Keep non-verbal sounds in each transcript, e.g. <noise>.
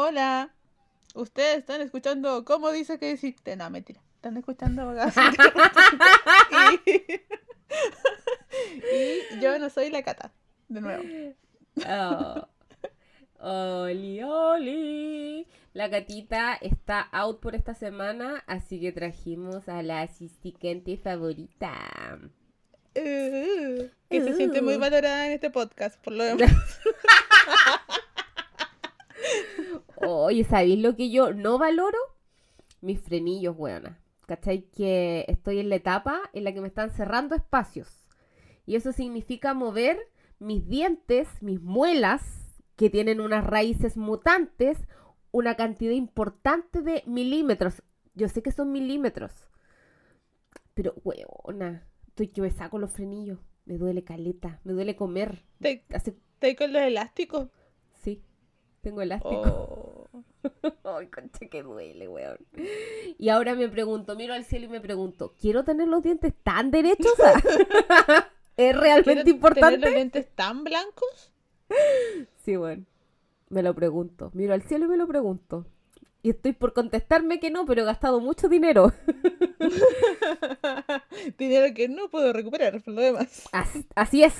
Hola. Ustedes están escuchando cómo dice que hiciste. No, mentira. Están escuchando <laughs> y... y yo no soy la cata. De nuevo. Oh. Oli, oli. La gatita está out por esta semana, así que trajimos a la asistente favorita. Uh, que se siente muy valorada en este podcast, por lo demás. <laughs> Oye, ¿sabéis lo que yo no valoro? Mis frenillos, weona. ¿Cachai? Que estoy en la etapa en la que me están cerrando espacios. Y eso significa mover mis dientes, mis muelas, que tienen unas raíces mutantes, una cantidad importante de milímetros. Yo sé que son milímetros. Pero, weona, estoy que me saco los frenillos. Me duele caleta, me duele comer. ¿Te, ¿te con los elásticos? Tengo elástico. Oh. <laughs> Ay, concha que duele, weón. Y ahora me pregunto, miro al cielo y me pregunto, ¿quiero tener los dientes tan derechos? <laughs> ¿Es realmente importante? ¿Tener los dientes tan blancos? Sí, bueno. Me lo pregunto. Miro al cielo y me lo pregunto. Y estoy por contestarme que no, pero he gastado mucho dinero. <laughs> dinero que no puedo recuperar, por lo demás. Así, es.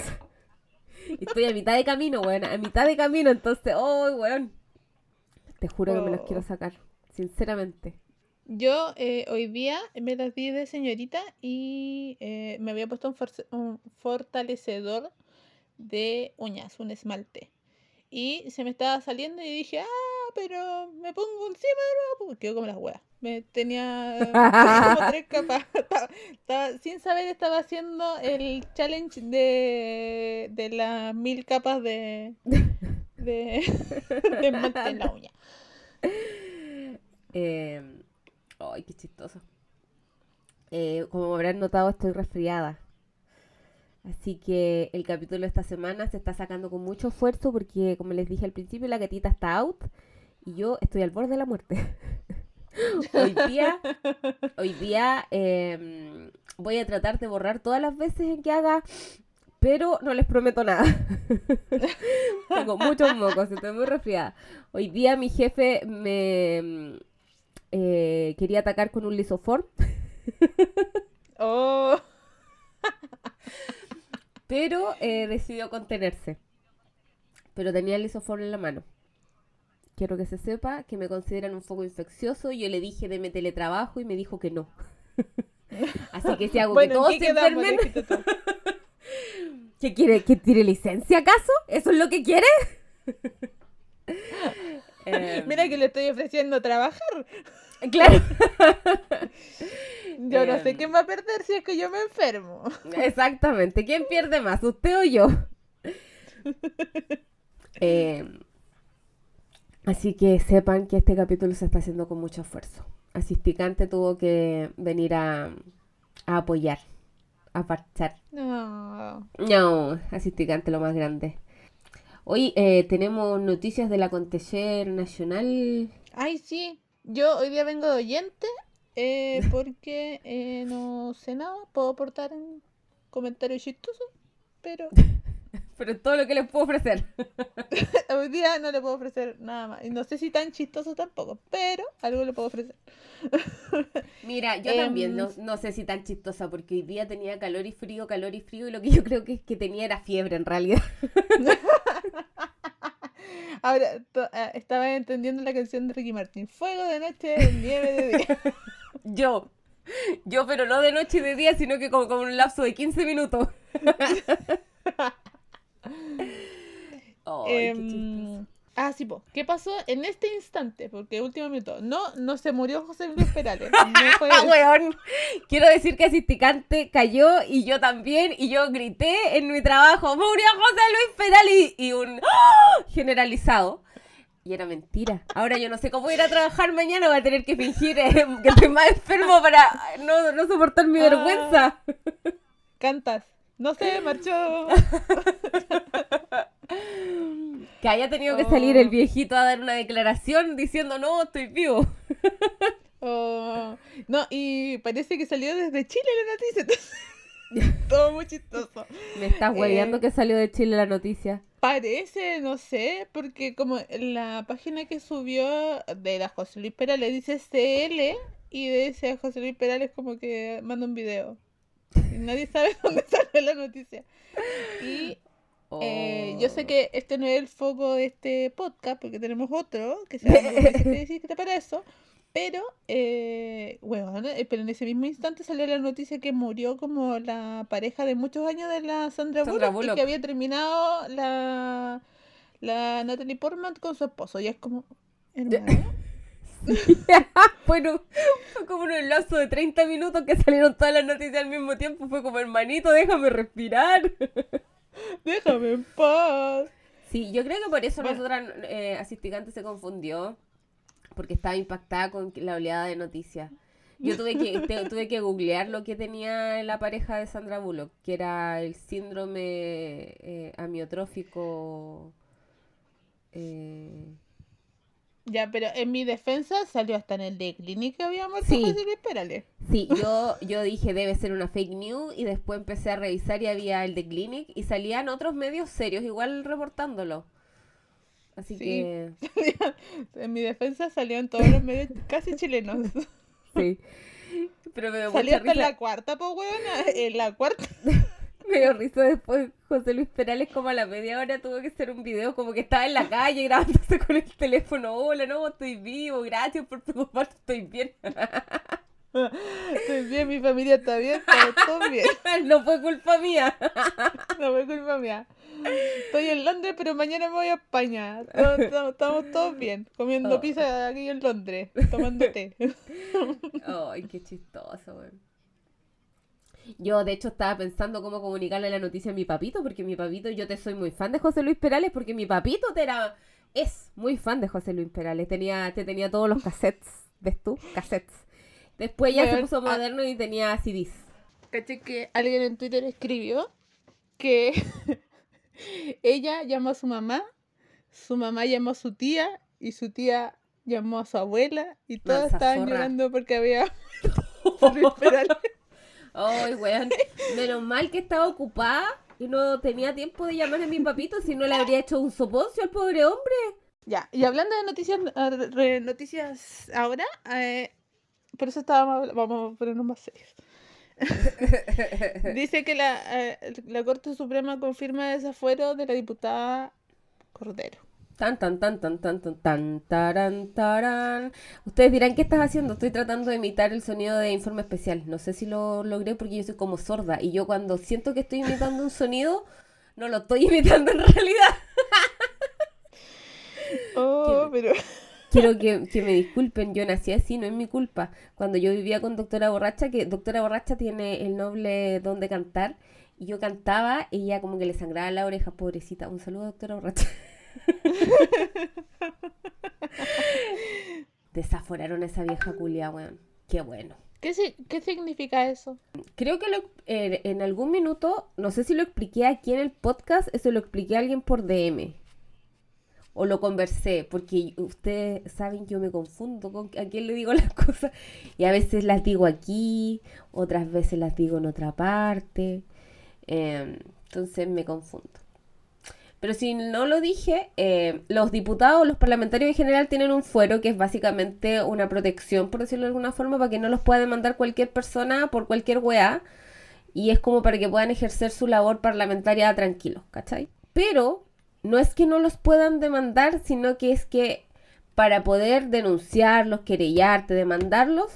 <laughs> estoy a mitad de camino, weón. A mitad de camino, entonces, oh, weón. Te juro que me los quiero oh. sacar. Sinceramente. Yo eh, hoy día me las di de señorita y eh, me había puesto un fortalecedor de uñas, un esmalte. Y se me estaba saliendo y dije, ah, pero me pongo encima de nuevo, porque quedo como las huevas. Me tenía <laughs> <laughs> como tres capas. <laughs> Estaba, sin saber, estaba haciendo el challenge de, de las mil capas de, de, de esmalte en la uña. Em, ay, qué chistoso. Eh, como habrán notado, estoy resfriada. Así que el capítulo de esta semana se está sacando con mucho esfuerzo porque, como les dije al principio, la gatita está out y yo estoy al borde de la muerte. Hoy día, hoy día em, voy a tratar de borrar todas las veces en que haga, pero no les prometo nada. <laughs> Tengo muchos mocos, estoy muy resfriada. Hoy día mi jefe me eh, quería atacar con un lisoform. <laughs> oh pero eh, decidió contenerse. Pero tenía el lisoform en la mano. Quiero que se sepa que me consideran un foco infeccioso. Yo le dije de teletrabajo y me dijo que no. <laughs> Así que si hago que todos se enfermen... <laughs> ¿Qué quiere? ¿Que tire licencia acaso? ¿Eso es lo que quiere? <laughs> Mira que le estoy ofreciendo trabajar. Claro. Yo no sé em. quién va a perder si es que yo me enfermo. Exactamente. ¿Quién pierde más, usted o yo? Em, así que sepan que este capítulo se está haciendo con mucho esfuerzo. Asisticante tuvo que venir a, apoyar, a parchar. No. No, Asisticante lo más grande. Hoy eh, tenemos noticias del acontecer nacional. Ay, sí. Yo hoy día vengo de oyente eh, <laughs> porque eh, no sé nada, puedo aportar en comentarios chistosos, pero... <laughs> pero todo lo que les puedo ofrecer. <laughs> Hoy día no le puedo ofrecer nada más. Y no sé si tan chistoso tampoco, pero algo le puedo ofrecer. <laughs> Mira, yo también no, em, no, sé si tan chistosa, porque hoy día tenía calor y frío, calor y frío, y lo que yo creo que es que tenía era fiebre en realidad. <laughs> Ahora, eh, estaba entendiendo la canción de Ricky Martin. Fuego de noche, nieve de día. Yo. Yo, pero no de noche y de día, sino que como, como un lapso de 15 minutos. Em, ah, sí, po. ¿qué pasó en este instante? Porque último minuto. No, no se murió José Luis Perales. <laughs> No fue Quiero decir que Asisticante cayó y yo también. Y yo grité en mi trabajo: ¡Murió José Luis Perales! Y un ¡oh! generalizado. Y era mentira. Ahora yo no sé cómo ir a trabajar mañana, voy a tener que fingir eh, que estoy más enfermo para no, no soportar mi ah. vergüenza. Cantas. No sé, marchó. <laughs> que haya tenido que salir el oh. viejito a dar una declaración diciendo, no, estoy vivo. <laughs> Oh. No, y parece que salió desde Chile la noticia. <laughs> Todo muy chistoso. Me estás hueveando Eh, que salió de Chile la noticia. Parece, no sé, porque como la página que subió de la José Luis Perales dice CL y de ese José Luis Perales como que manda un video. <laughs> Nadie sabe <laughs> dónde sale la noticia. Y eh, yo sé Oh. que este no es el foco de este podcast, porque tenemos otro que se llama ¿Qué para eso? Pero, eh, weón, eh, pero en ese mismo instante salió la noticia que murió como la pareja de muchos años de la Sandra, Sandra Bullock, y que había terminado la, la Natalie Portman con su esposo. Y es como, hermano, <laughs> bueno, fue como un lazo de 30 minutos que salieron todas las noticias al mismo tiempo. Fue como, hermanito, déjame respirar. <laughs> déjame en paz. Sí, yo creo que por eso Bueno. nosotras, eh, Asistigante se confundió, porque estaba impactada con la oleada de noticias. Yo tuve que, te- <laughs> tuve que googlear lo que tenía la pareja de Sandra Bullock, que era el síndrome eh, amiotrófico. eh, Ya, pero en mi defensa salió hasta en el de Clinic que había muerto Sí. Luis Perales. Sí, yo, yo dije debe ser una fake news y después empecé a revisar y había el de Clinic y salían otros medios serios igual reportándolo. Así Sí. que <laughs> En mi defensa salió en todos los medios casi chilenos. <laughs> sí. Pero me Salió hasta en la cuarta, pues, weona. En la cuarta. <laughs> <laughs> me dio risa después José Luis Perales como a la media hora tuvo que hacer un video como que estaba en la calle grabándose con el teléfono. Hola, no, estoy vivo, gracias por preocuparte, estoy bien. <laughs> Estoy bien, mi familia está bien, estamos todos bien. <laughs> no fue culpa mía. No fue culpa mía. Estoy en Londres, pero mañana me voy a España. Estamos, estamos todos bien. Comiendo Oh. pizza aquí en Londres. Tomando té. Ay, qué chistoso, weón. Yo, de hecho, estaba pensando cómo comunicarle la noticia a mi papito, porque mi papito, yo te soy muy fan de José Luis Perales, porque mi papito te era, es muy fan de José Luis Perales. Tenía, te tenía todos los cassettes, ¿ves tú? Cassettes. Después ya se puso ah. moderno y tenía CDs. Caché que alguien en Twitter escribió que <laughs> ella llamó a su mamá, su mamá llamó a su tía y su tía llamó a su abuela y todas estaban zorra. llorando porque había <laughs> José Luis <laughs> Perales. Ay, weón. Menos mal que estaba ocupada y no tenía tiempo de llamar a mi papito, si no le habría hecho un soponcio al pobre hombre. Ya, y hablando de noticias, re- noticias ahora, eh, por eso estábamos, vamos a ponernos más serios. <laughs> Dice que la, eh, la Corte Suprema confirma el desafuero de la diputada Cordero. Tan, tan, tan, tan, tan, tan, tan, taran, taran. Ustedes dirán, ¿qué estás haciendo? Estoy tratando de imitar el sonido de informe especial. No sé si lo logré porque yo soy como sorda. Y yo cuando siento que estoy imitando un sonido, no lo estoy <laughs> imitando en realidad. <laughs> Oh, pero Quiero que, que me disculpen, yo nací así, no es mi culpa. Cuando yo vivía con Doctora Borracha, que Doctora Borracha tiene el noble don de cantar, y yo cantaba, ella como que le sangraba la oreja, pobrecita. Un saludo, Doctora Borracha. <laughs> <laughs> Desaforaron a esa vieja culia, weón. Qué bueno. ¿qué, si- qué significa eso? Creo que lo, eh, en algún minuto, no sé si lo expliqué aquí en el podcast, eso lo expliqué a alguien por DM. O lo conversé, porque ustedes saben que yo me confundo con a quién le digo las <laughs> cosas. Y a veces las digo aquí, otras veces las digo en otra parte. Eh, entonces me confundo. Pero si no lo dije, eh, los diputados, los parlamentarios en general tienen un fuero que es básicamente una protección, por decirlo de alguna forma, para que no los pueda demandar cualquier persona por cualquier weá. Y es como para que puedan ejercer su labor parlamentaria tranquilos, ¿cachai? Pero no es que no los puedan demandar, sino que es que para poder denunciarlos, querellarte, demandarlos,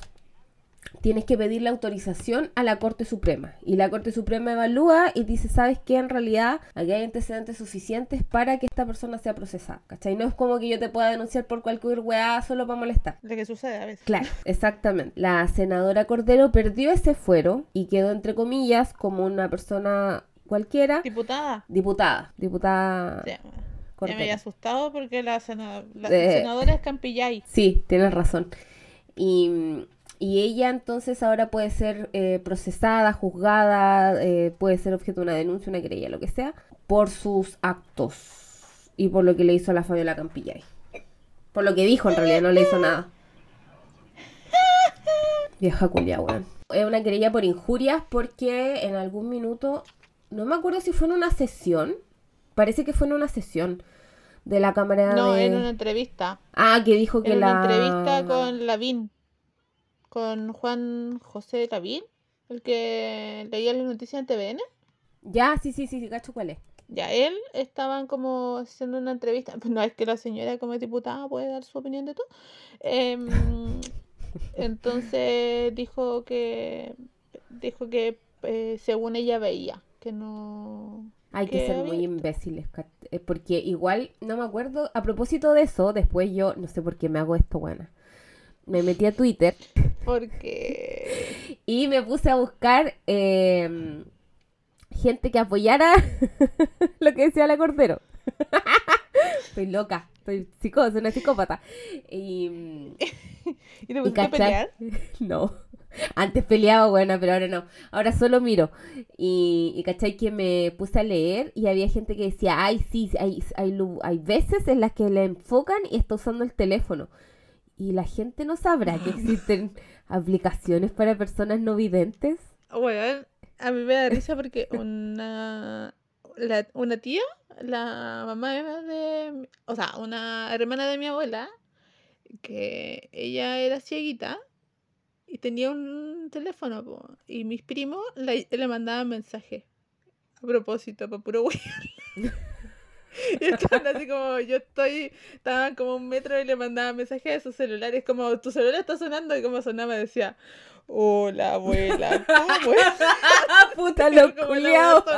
tienes que pedir la autorización a la Corte Suprema. Y la Corte Suprema evalúa y dice, ¿sabes qué? En realidad aquí hay antecedentes suficientes para que esta persona sea procesada. ¿Cachai? No es como que yo te pueda denunciar por cualquier weá solo para molestar. Lo que sucede a veces. Claro, exactamente. La senadora Cordero perdió ese fuero y quedó, entre comillas, como una persona cualquiera, Diputada. diputada. Diputada ya Cordero. me había asustado porque la, sena- la Eh. senadora es Campillay. Sí, tienes razón. Y, y ella entonces ahora puede ser eh, procesada, juzgada, eh, puede ser objeto de una denuncia, una querella, lo que sea, por sus actos y por lo que le hizo a la Fabiola Campillay. Por lo que dijo, en realidad no le hizo nada. Vieja culia, weón. Es una querella por injurias porque en algún minuto, no me acuerdo si fue en una sesión, parece que fue en una sesión de la cámara No, de... en una entrevista. Ah, que dijo que En la... una entrevista con Lavín. Con Juan José Lavín, el que leía las noticias en TVN. Ya, sí, sí, sí, sí, cacho cuál es. Ya, él estaban como haciendo una entrevista. <laughs> No es que la señora como diputada puede dar su opinión de todo. Em, <laughs> entonces dijo que dijo que eh, según ella veía que no Hay que ser muy imbéciles, eh, porque igual, no me acuerdo, a propósito de eso, después yo, no sé por qué me hago esto, buena. Me metí a Twitter porque <laughs> y me puse a buscar eh, gente que apoyara <laughs> lo que decía la Cordero. <laughs> Estoy loca, estoy psicó, soy una psicópata. Y, y te pusiste a pelear. No. Antes peleaba, buena, pero ahora no. Ahora solo miro. Y, y cachai que me puse a leer y había gente que decía, ay, sí, hay, hay, hay veces en las que le enfocan y está usando el teléfono. Y la gente no sabrá que existen aplicaciones para personas no videntes. Bueno, a mí me da risa porque una, la- una tía, la mamá de, o sea, una hermana de mi abuela, que ella era cieguita y tenía un teléfono, po, y mis primos le, le mandaban mensajes a propósito, para puro güey. <laughs> <laughs> Y estaban así como, yo estoy, estaban como un metro y le mandaban mensajes a sus celulares, como tu celular está sonando y como sonaba decía, hola abuela, ¿cómo es? <laughs> Puta lo culiao. <laughs>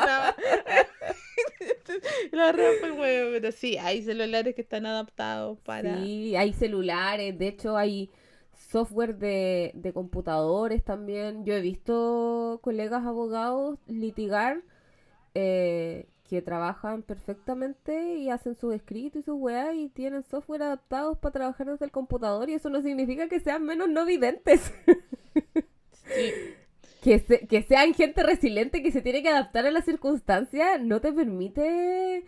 La el huevo, pero sí, hay celulares que están adaptados para... Sí, hay celulares, de hecho hay software de, de computadores también. Yo he visto colegas abogados litigar eh, que trabajan perfectamente y hacen sus escritos y sus weas y tienen software adaptados para trabajar desde el computador y eso no significa que sean menos no videntes. Sí. Que, se- que sean gente resiliente que se tiene que adaptar a las circunstancias no te permite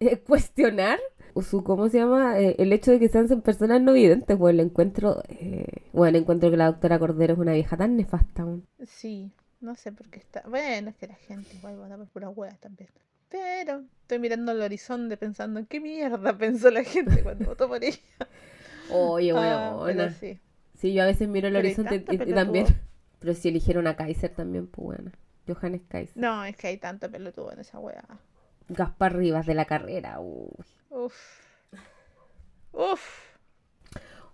eh, cuestionar su, ¿cómo se llama? Eh, el hecho de que sean personas no videntes. Bueno, el encuentro, eh, bueno, encuentro que la doctora Cordero es una vieja tan nefasta. aún. Sí, no sé por qué está... Bueno, es que la gente igual vota por puras huevas también. Pero estoy mirando al horizonte pensando en qué mierda <laughs> pensó la gente cuando votó por ella. Oye, Ah, pero sí. Sí, yo a veces miro el Pero horizonte y, también. <laughs> Pero si eligieron a Kaiser también, pues bueno. Johannes Kaiser. No, es que hay tanto pelotudo en esa wea. Gaspar Rivas de la carrera. uy. Uf. Uf.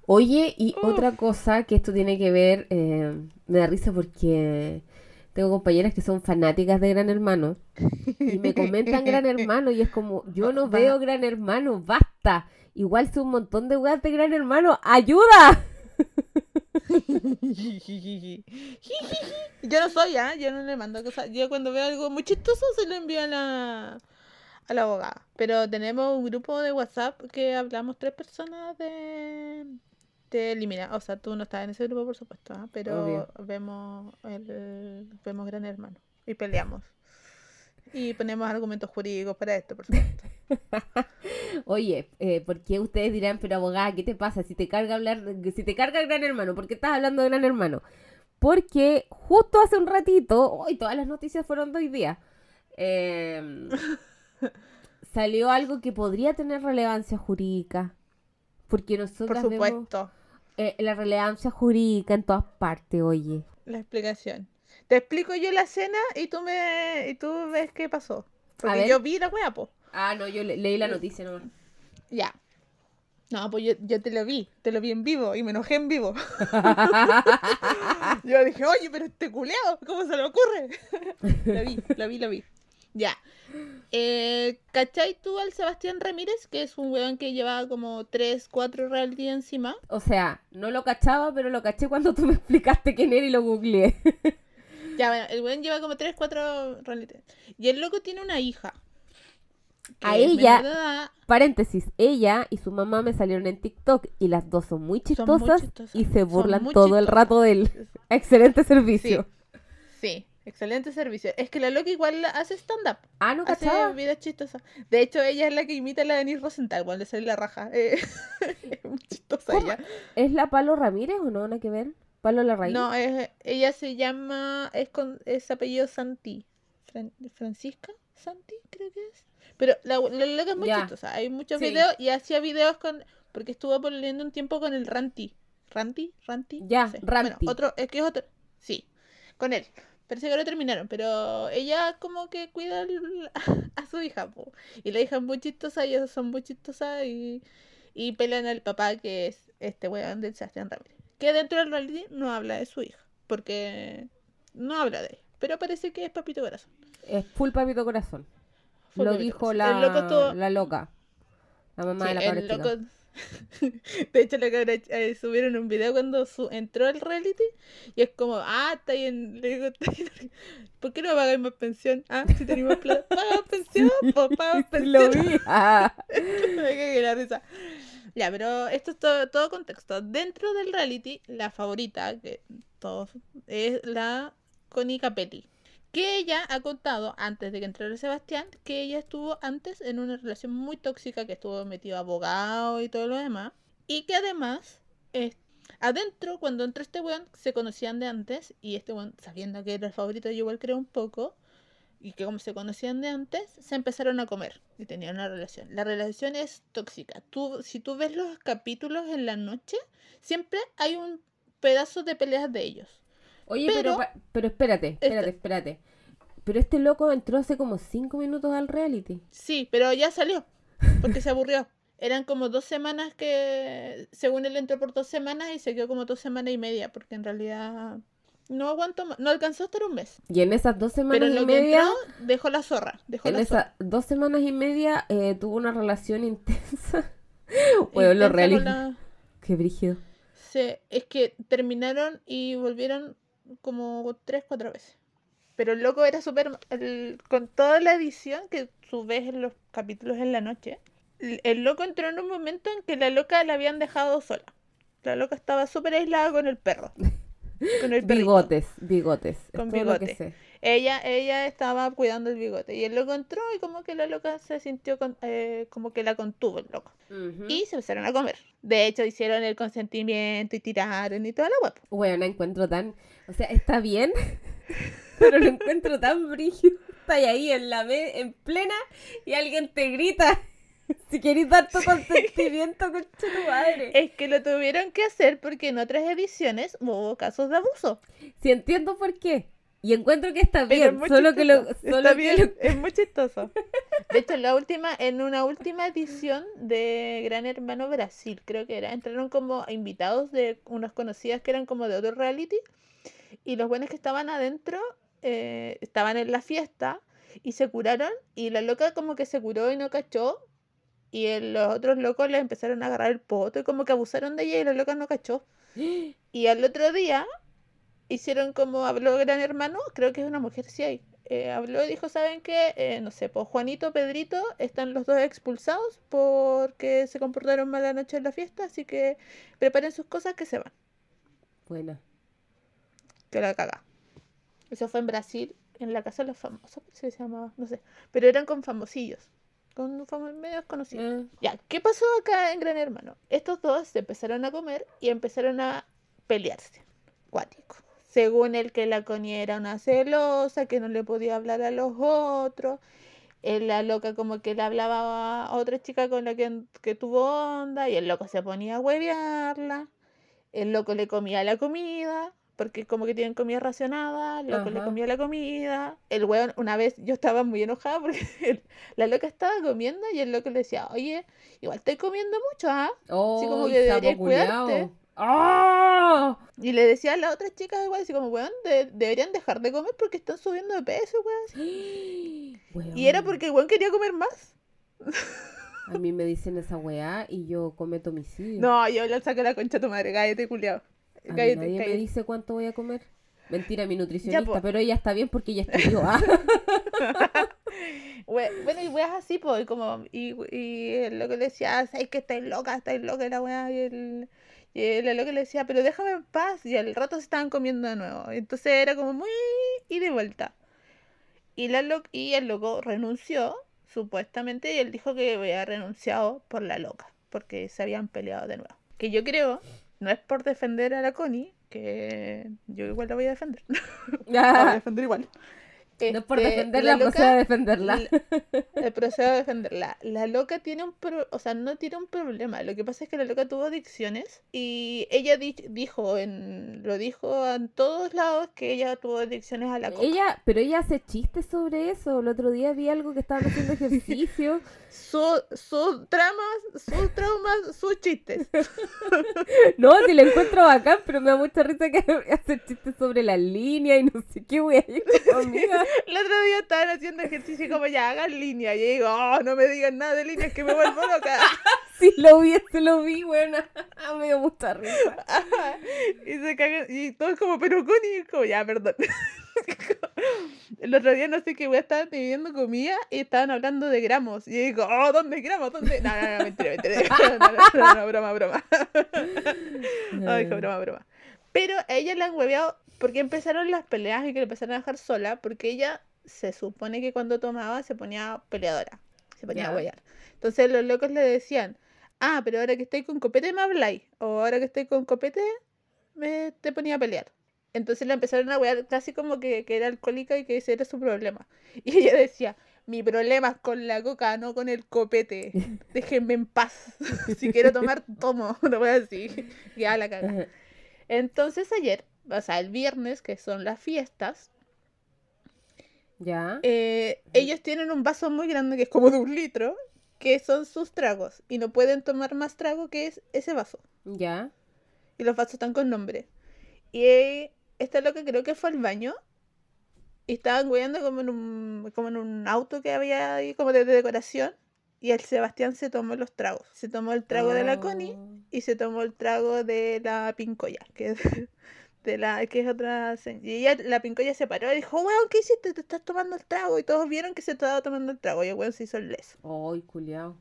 Oye, y Uf. otra cosa que esto tiene que ver, eh, me da risa porque tengo compañeras que son fanáticas de Gran Hermano y me comentan Gran <laughs> Hermano y es como, yo no veo Gran Hermano, basta. Igual sé un montón de weas de Gran Hermano, ¡ayuda! <laughs> Yo no soy, ¿ah? Yo no le mando cosas. Yo cuando veo algo muy chistoso se lo envío a la, a la abogada. Pero tenemos un grupo de WhatsApp que hablamos tres personas de, de eliminar. O sea, tú no estás en ese grupo, por supuesto, ¿ah? Pero Obvio. vemos el, vemos Gran Hermano y peleamos. Y ponemos argumentos jurídicos para esto, por supuesto. <laughs> Oye, eh, ¿por qué ustedes dirán, pero abogada, ¿qué te pasa? Si te carga hablar, si te carga Gran Hermano, ¿por qué estás hablando de Gran Hermano? Porque justo hace un ratito, hoy todas las noticias fueron de hoy día, eh, <laughs> salió algo que podría tener relevancia jurídica. Porque Por nosotros vemos. Eh, la relevancia jurídica en todas partes, oye. La explicación. Te explico yo la escena y tú me y tú ves qué pasó. Porque yo vi la wea, po. Ah, no, yo le- leí la noticia nomás. Ya. No, pues yo, yo te lo vi, te lo vi en vivo y me enojé en vivo. <laughs> yo dije, oye, pero este culeado, ¿cómo se le ocurre? <laughs> lo vi, lo vi, lo vi. Ya. Eh, ¿Cachai tú al Sebastián Ramírez, que es un weón que llevaba como 3, 4 reality encima? O sea, no lo cachaba, pero lo caché cuando tú me explicaste quién era y lo googleé. Ya, bueno, el weón lleva como 3, 4 reality. Y el loco tiene una hija. A ella- Paréntesis, ella y su mamá me salieron en TikTok y las dos son muy Son muy chistosas, y se burlan todo el rato de él. <laughs> Excelente servicio. Sí, excelente servicio. Es que la loca igual hace stand-up. Ah, no Hace cachaba. videos chistosos. De hecho, ella es la que imita a la Denise Rosenthal cuando le sale la raja. Eh, <laughs> es muy chistosa ¿Cómo? ella. ¿Es la Palo Ramírez o no? Nada que ver. Pablo Larraín. No, es, ella se llama, es con es apellido Santi. Fran- Francisca Santi, creo que es. Pero la, la loca es muy Ya. chistosa. Hay muchos Sí. videos y hacía videos con. Porque estuvo poniendo un tiempo con el Ranti. ¿Ranti? ¿Ranti? Ya, No sé. Ranti. Bueno, otro, es que es otro. Sí, con él. Parece que lo terminaron, pero ella como que cuida <laughs> a su hija, po. Y la hija es muy chistosa, y ellos son muy chistosas y, y pelean al papá que es este weón del Sebastián Ramírez. Que dentro del reality no habla de su hija, porque no habla de ella. Pero parece que es papito corazón. Es full papito corazón. Full Lo papito dijo corazón. la, la loca. La mamá Sí, de la el loco- <laughs> De hecho, la cabra eh, subieron un video cuando su- entró al reality y es como, ah, está ahí en. Le digo, está ahí en- <laughs> ¿por qué no pagáis más pensión? Ah, si tenemos plata, <laughs> paga pensión, pues paga Sí, lo pensión. vi. Ah. Me cagué la risa. Ya, pero esto es todo, todo contexto. Dentro del reality, la favorita, que todos, es la Connie Capelli. Que ella ha contado, antes de que entrara Sebastián, que ella estuvo antes en una relación muy tóxica, que estuvo metido abogado y todo lo demás. Y que además, adentro, cuando entró este weón, se conocían de antes. Y este weón, sabiendo que era el favorito, yo igual creo un poco y que como se conocían de antes, se empezaron a comer y tenían una relación. La relación es tóxica. Tú, si tú ves los capítulos en la noche, siempre hay un pedazo de peleas de ellos. Oye, pero, Pero- pero espérate, espérate, Este- espérate. Pero este loco entró hace como cinco minutos al reality. Sí, pero ya salió, porque se aburrió. Eran como dos semanas que, según él entró por dos semanas y se quedó como dos semanas y media, porque en realidad no aguantó más, no alcanzó a estar un mes. Y en esas dos Pero semanas en y lo que media, entró, dejó la zorra, dejó en esas dos semanas y media eh, tuvo una relación <laughs> intensa. Bueno, lo Intensa la- Qué brígido. Se, es que terminaron y volvieron como tres, cuatro veces. Pero el loco era súper... Con toda la edición que ves en los capítulos en la noche, el, el loco entró en un momento en que la loca la habían dejado sola. La loca estaba súper aislada con el perro. <laughs> Con el. Bigotes, bigotes. es Con todo lo. Ella, ella estaba cuidando el bigote. Y el loco entró y como que la loca se sintió con- eh, como que la contuvo el loco. Y se empezaron a comer. De hecho, hicieron el consentimiento y tiraron y toda la guapa. Bueno, encuentro tan. O sea, está bien, <laughs> pero lo encuentro tan brígido. Está ahí en la me- en plena y alguien te grita. <laughs> Si querés dar tu consentimiento, con tu madre. Es que lo tuvieron que hacer porque en otras ediciones hubo casos de abuso. Si entiendo por qué. Y encuentro que está bien, es muy solo que lo. chistoso. Solo Está que bien, lo- es muy chistoso. <laughs> De hecho, en la última, en una última edición de Gran Hermano Brasil, creo que era, entraron como invitados de unas conocidas que eran como de otro reality. Y los buenos que estaban adentro eh, estaban en la fiesta y se curaron. Y la loca como que se curó y no cachó. Y el- los otros locos le empezaron a agarrar el poto y como que abusaron de ella y la loca no cachó. <gasps> Y al otro día hicieron como habló Gran Hermano, creo que es una mujer, sí hay. eh, habló y dijo, ¿saben qué? Eh, no sé, pues Juanito, Pedrito, están los dos expulsados porque se comportaron mal anoche en la fiesta, así que preparen sus cosas que se van, Buena. que la caga. Eso fue en Brasil, en la casa de los famosos, se llamaba, no sé, pero eran con famosillos, con medios conocidos. Eh, Ya, ¿qué pasó acá en Gran Hermano? Estos dos se empezaron a comer y empezaron a pelearse. Cuático. Según el que la Connie era una celosa, que no le podía hablar a los otros. eh, La loca como que le hablaba a otra chica con la que, que tuvo onda y el loco se ponía a huevearla. El loco le comía la comida, porque como que tienen comida racionada, el loco le comía la comida. El weón, una vez yo estaba muy enojada porque el- <laughs> la loca estaba comiendo y el loco le decía, oye, igual estoy comiendo mucho, ¿ah? Oh, como que deberías cuidarte. ¡Oh! Y le decía a las otras chicas igual, así como, weón, de- deberían dejar de comer porque están subiendo de peso, weón. Y era porque el weón quería comer más. A mí me dicen esa weá y yo cometo homicidio. No, yo le saqué la concha a tu madre, cállate, culiao. A mí Cállate, nadie me dice cuánto voy a comer. Mentira, mi nutricionista, pero ella está bien porque ella estudió. Ah. <laughs> Bueno, y weas así, pues, como, y, y lo que le decía, ¿sabes que estáis loca? ¿Estáis loca? Y la wea, y el, y el loco le decía, pero déjame en paz. Y al rato se estaban comiendo de nuevo. Entonces era como muy y de vuelta. Y, la lo- y el loco renunció, supuestamente, y él dijo que había renunciado por la loca, porque se habían peleado de nuevo. Que yo creo no es por defender a la Connie, que yo igual la voy a defender. <laughs> la voy a <laughs> defender igual. No es por este, defenderla, la procedo a defenderla. El procedo a defenderla. La loca tiene un o sea, no tiene un problema. Lo que pasa es que la loca tuvo adicciones y ella dijo en lo dijo en todos lados que ella tuvo adicciones a la coca. Ella, pero ella hace chistes sobre eso. El otro día vi algo que estaban haciendo ejercicio. <laughs> sus su tramas, sus traumas, sus chistes. <laughs> no, si la encuentro bacán, pero me da mucha risa que <laughs> hace chistes sobre la línea y no sé qué, güey. El otro día estaban haciendo ejercicio como ya hagan línea. Y yo digo, oh, no me digan nada de líneas que me vuelvo loca. <laughs> sí, lo vi, se lo vi, bueno. <laughs> me dio mucha risa. y se cagan, y todos como, pero Connie, como, ya, perdón. <laughs> El otro día no sé qué a estar pidiendo comida y estaban hablando de gramos. Y yo digo, oh, ¿dónde gramos? ¿Dónde? No, no, no, mentira, mentira. No, no, no, broma, broma. No, dijo broma, broma. Pero a ella le han hueveado porque empezaron las peleas y que le empezaron a dejar sola, porque ella se supone que cuando tomaba se ponía peleadora, se ponía a huear. Entonces los locos le decían, ah, pero ahora que estoy con copete me habláis, o ahora que estoy con copete me te ponía a pelear. Entonces le empezaron a huear casi como que, que, era alcohólica y que ese era su problema. <laughs> Y ella decía, mi problema es con la coca, no con el copete. <laughs> Déjenme en paz. <laughs> si quiero tomar, tomo. No voy a decir. Ya la caga. Entonces ayer o sea, el viernes, que son las fiestas, ya. Eh, ellos tienen un vaso muy grande que es como de un litro, que son sus tragos, y no pueden tomar más trago que es ese vaso. Ya. Y los vasos están con nombre. Y esta loca creo que fue al baño. Y estaban guiando como en un, como en un auto que había ahí como de, decoración. Y el Sebastián se tomó los tragos. Se tomó el trago de la Connie oh. y se tomó el trago de la Pincoya, que es de la que es otra y ella la pincoya se paró y dijo weón ¿qué hiciste? te estás tomando el trago y todos vieron que se estaba tomando el trago y el weón se hizo el leso ay culiao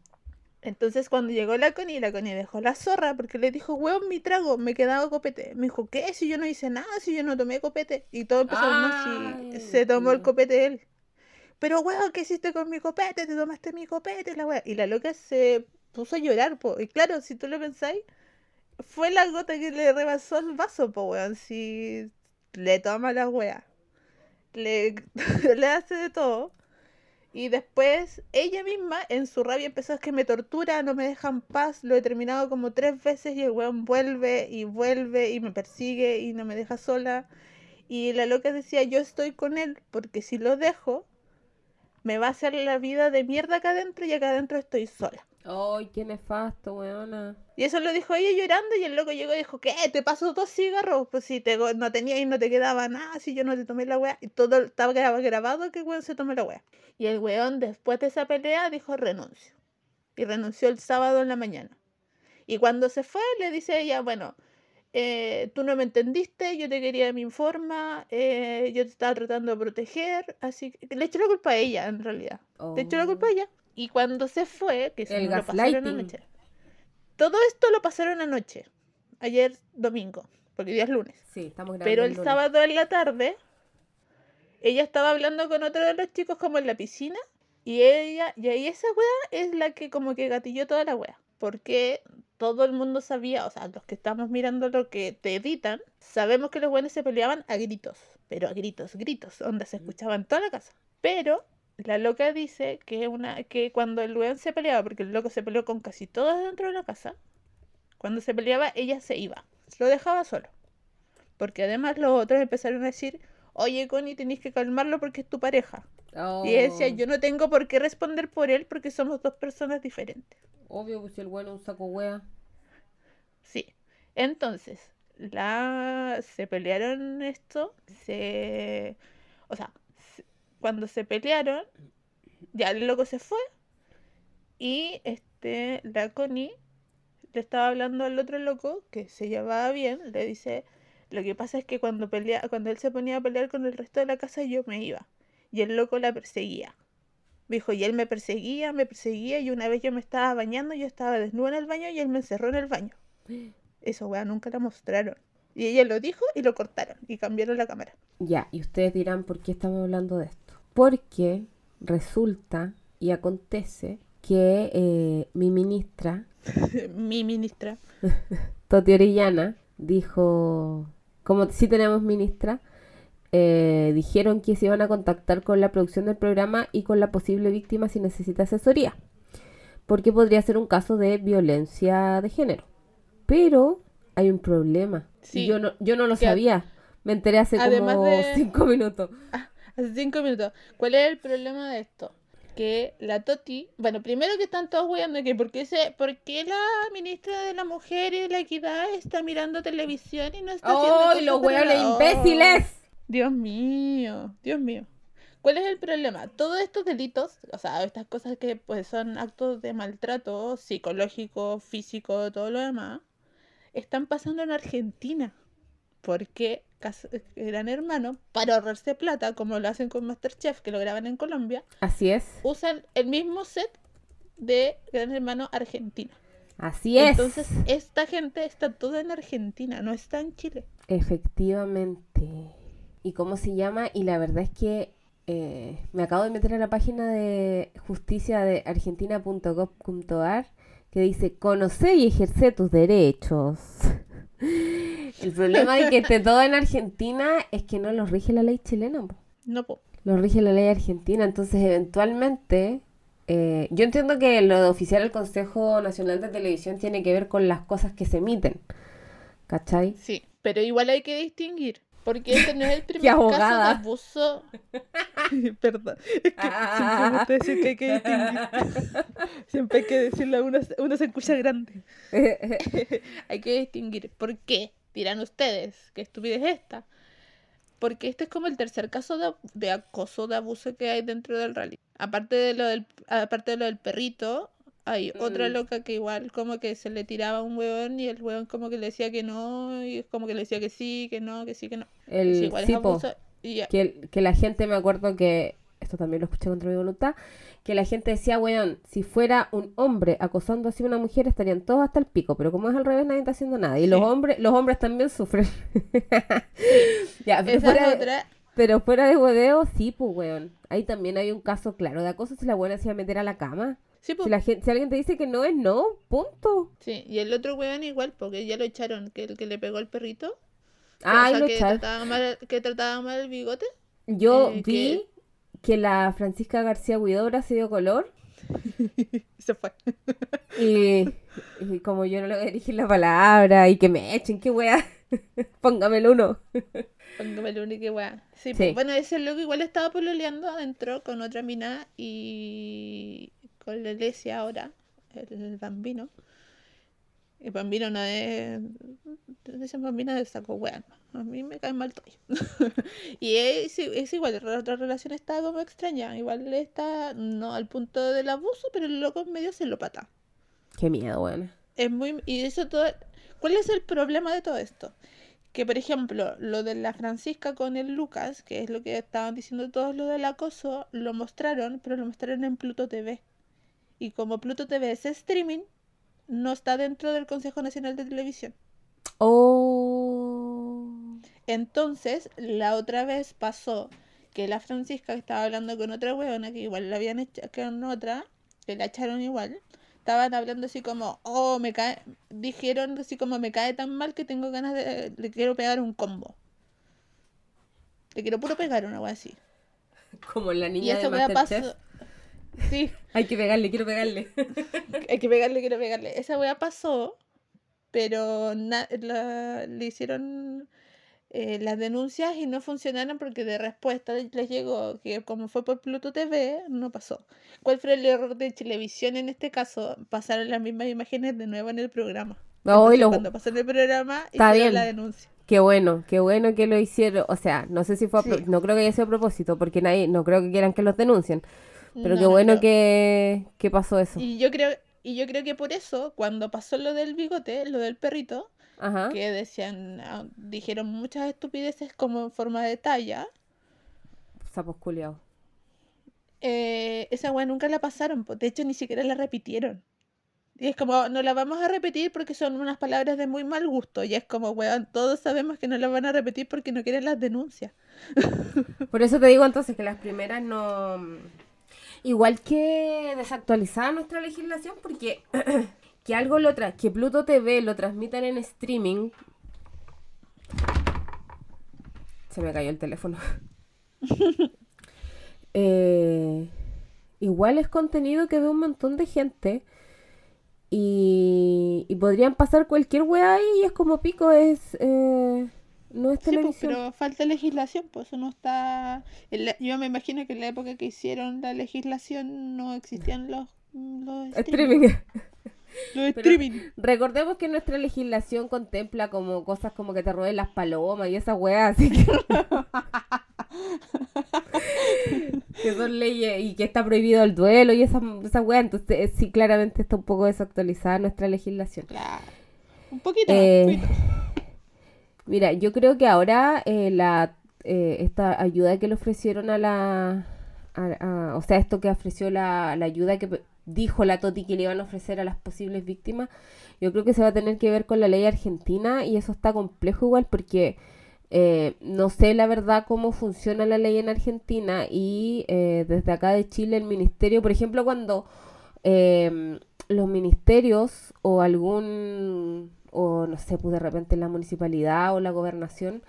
entonces cuando llegó la Connie, la Connie dejó la zorra porque le dijo, weón, mi trago, me quedaba copete. Me dijo, ¿qué? Si yo no hice nada, si yo no tomé copete. Y todo empezó, a no, si se tomó el copete él. Pero weón, ¿qué hiciste con mi copete? Te tomaste mi copete, la weón. Y la loca se puso a llorar, po. Y claro, si tú lo pensáis, fue la gota que le rebasó el vaso, po, weón. Si le toma la wea. Le, <laughs> le hace de todo. Y después ella misma en su rabia empezó a que me tortura, no me dejan paz, lo he terminado como tres veces y el weón vuelve y vuelve y me persigue y no me deja sola. Y la loca decía, yo estoy con él porque si lo dejo, me va a hacer la vida de mierda acá adentro y acá adentro estoy sola. Ay, qué nefasto, weona. Y eso lo dijo ella llorando y el loco llegó y dijo, ¿qué? ¿Te pasó dos cigarros? Pues si te, no tenía y no te quedaba nada, si yo no te tomé la weá. Y todo estaba grabado que el weón se tomó la weá. Y el weón después de esa pelea dijo renuncio. Y renunció el sábado en la mañana. Y cuando se fue le dice ella, bueno, eh, tú no me entendiste, yo te quería de mi forma, eh, yo te estaba tratando de proteger, así que le echó la culpa a ella en realidad. Le echó la culpa a ella. Y cuando se fue, que se lo pasaron anoche. Todo esto lo pasaron anoche, ayer domingo, porque hoy es lunes. Sí, estamos Pero el, sábado en la tarde, ella estaba hablando con otro de los chicos como en la piscina. Y ella, y ahí esa wea es la que como que gatilló toda la wea. Porque todo el mundo sabía, o sea, los que estamos mirando lo que te editan, sabemos que los buenos se peleaban a gritos. Pero a gritos, gritos, donde se escuchaba en toda la casa. Pero la loca dice que, una, que cuando el weón se peleaba, porque el loco se peleó con casi todos dentro de la casa, cuando se peleaba ella se iba, lo dejaba solo. Porque además los otros empezaron a decir, oye Connie, tenés que calmarlo porque es tu pareja. Y decía, oh. yo no tengo por qué responder por él porque somos dos personas diferentes. Obvio, pues si el bueno es un saco wea. Sí. Entonces, la se pelearon esto, se... O sea, cuando se pelearon, ya el loco se fue y este, la Connie le estaba hablando al otro loco que se llevaba bien, le dice, lo que pasa es que cuando pelea, cuando él se ponía a pelear con el resto de la casa yo me iba y el loco la perseguía. dijo, y él me perseguía, me perseguía y una vez yo me estaba bañando, yo estaba desnuda en el baño y él me encerró en el baño. <gasps> Eso, weá, nunca la mostraron. Y ella lo dijo y lo cortaron y cambiaron la cámara. Ya, y ustedes dirán por qué estamos hablando de esto. Porque resulta y acontece que eh, mi ministra, <laughs> Mi ministra. <laughs> Toti Orellana, dijo, como sí tenemos ministra, eh, dijeron que se iban a contactar con la producción del programa y con la posible víctima si necesita asesoría, porque podría ser un caso de violencia de género. Pero hay un problema. Sí. Y yo no, yo no lo Que sabía. Me enteré hace como de- <laughs> cinco minutos. <laughs> Hace cinco minutos. ¿Cuál es el problema de esto? Que la Toti, bueno, primero que están todos huyendo que por qué, se, por qué la ministra de la Mujer y de la Equidad está mirando televisión y no está haciendo ¡Ay, cosas los hueones imbéciles! Dios mío, Dios mío. ¿Cuál es el problema? Todos estos delitos, o sea, estas cosas que pues son actos de maltrato psicológico, físico, todo lo demás, están pasando en Argentina. Porque Gran Hermano, para ahorrarse plata, como lo hacen con Masterchef, que lo graban en Colombia, Así es, usan el mismo set de Gran Hermano Argentina. así es. Entonces, esta gente está toda en Argentina, no está en Chile. Efectivamente. ¿Y cómo se llama? Y la verdad es que eh, me acabo de meter a la página de justicia de argentina.gov.ar que dice, conoce y ejerce tus derechos. <laughs> El problema de que esté todo en Argentina es que no los rige la ley chilena, po. No, po. lo rige la ley argentina. Entonces, eventualmente, eh, yo entiendo que lo de oficiar el Consejo Nacional de Televisión tiene que ver con las cosas que se emiten. ¿Cachai? Sí, pero igual hay que distinguir, porque este no es el <laughs> primer caso de abuso. Perdón, es que siempre me gusta decir que hay que distinguir. <laughs> Siempre hay que decirlo, uno, uno se escucha grande. <laughs> hay que distinguir. ¿Por qué? Dirán ustedes, ¿qué estupidez es esta? Porque este es como el tercer caso de, de acoso, de abuso que hay dentro del rally. Aparte de lo del, aparte de lo del perrito, hay otra Mm. loca que igual como que se le tiraba un huevón y el huevón como que le decía que no, y como que le decía que sí, que no, que sí, que no. El, Sí, igual es sí, po, abuso. Y ya. que, que la gente, me acuerdo que, esto también lo escuché contra mi voluntad, que la gente decía, weón, si fuera un hombre acosando así a una mujer estarían todos hasta el pico, pero como es al revés nadie está haciendo nada. Y los hombres, los hombres también sufren. <laughs> ya, pero Esa fuera, es de, otra. Pero fuera de hueveo, sí, pues weón. Ahí también hay un caso claro de acoso si la buena se iba a meter a la cama. Sí, po. Si, la gente, si alguien te dice que no es no, punto. Sí, y el otro huevón igual, porque ya lo echaron, que el que le pegó al perrito. Sea, lo que echaron. trataba, mal, que trataba mal el bigote. Yo eh, vi que la Francisca García Huidobra se dio color <laughs> se fue. Y, y como yo no le voy a dirigir la palabra y que me echen, qué wea. <laughs> Póngame el uno. Póngame el único weá. Sí, Sí. pues, bueno, ese loco igual estaba pololeando adentro con otra mina y con la Lesia ahora, el bambino. El bambino no es. Ese bambino de saco weá. A mí me cae mal todo. <laughs> y es, es igual, la otra relación está como extraña. Igual está, no al punto del abuso, pero el loco en medio se lo pata. Qué miedo, weón. Es muy. Y eso todo. ¿Cuál es el problema de todo esto? Que, por ejemplo, lo de la Francisca con el Lucas, que es lo que estaban diciendo todos lo del acoso, lo mostraron, pero lo mostraron en Pluto TV. Y como Pluto TV es streaming, no está dentro del Consejo Nacional de Televisión. Oh. Entonces, la otra vez pasó que la Francisca estaba hablando con otra huevona, que igual la habían echado con otra, que la echaron igual. Estaban hablando así como, oh, me cae, dijeron así como, me cae tan mal que tengo ganas de, le quiero pegar un combo. Le quiero puro pegar una wea así. <laughs> Como la Y niña de esa wea Masterchef. pasó. Sí, <laughs> Hay que pegarle, quiero pegarle. <laughs> hay que pegarle, quiero pegarle. Esa wea pasó, pero na- la- le hicieron eh, las denuncias y no funcionaron porque de respuesta les llegó que como fue por Pluto TV, no pasó. ¿Cuál fue el error de televisión en este caso? Pasaron las mismas imágenes de nuevo en el programa. Entonces, lo- cuando pasó en el programa, Está hicieron bien. la denuncia. Qué bueno, qué bueno que lo hicieron. O sea, no sé si fue a Sí. no creo que haya sido a propósito, porque nadie, no creo que quieran que los denuncien. Pero No, qué no bueno que, que pasó eso. Y yo creo y yo creo que por eso, cuando pasó lo del bigote, lo del perrito, Ajá. que decían, ah, dijeron muchas estupideces como en forma de talla, Sapos culiados. eh, esa weá nunca la pasaron, de hecho ni siquiera la repitieron. Y es como, no la vamos a repetir porque son unas palabras de muy mal gusto. Y es como, weón, todos sabemos que no la van a repetir porque no quieren las denuncias. <laughs> Por eso te digo entonces que las primeras no... Igual que desactualizada nuestra legislación, porque <clears throat> que algo lo tra que Pluto TV lo transmitan en streaming. Se me cayó el teléfono. <laughs> Eh, igual es contenido que ve un montón de gente. Y, podrían pasar cualquier weá y es como pico, es. Eh, no es televisión. pero falta legislación, pues eso no está. yo me imagino que en la época que hicieron la legislación no existían los, los streaming. <laughs> Los streaming. Recordemos que nuestra legislación contempla como cosas como que te roben las palomas y esas weas, así que. <laughs> que son leyes y que está prohibido el duelo y esas esa weas. Entonces, sí, claramente está un poco desactualizada nuestra legislación. Claro. Un poquito. Eh, Mira, yo creo que ahora eh, la, eh, esta ayuda que le ofrecieron a la... o sea, esto que ofreció la, la ayuda que dijo la Toti que le iban a ofrecer a las posibles víctimas, yo creo que se va a tener que ver con la ley argentina y eso está complejo igual porque eh, no sé la verdad cómo funciona la ley en Argentina y desde acá de Chile el ministerio, por ejemplo, cuando los ministerios o algún o no sé, pues de repente la municipalidad o la gobernación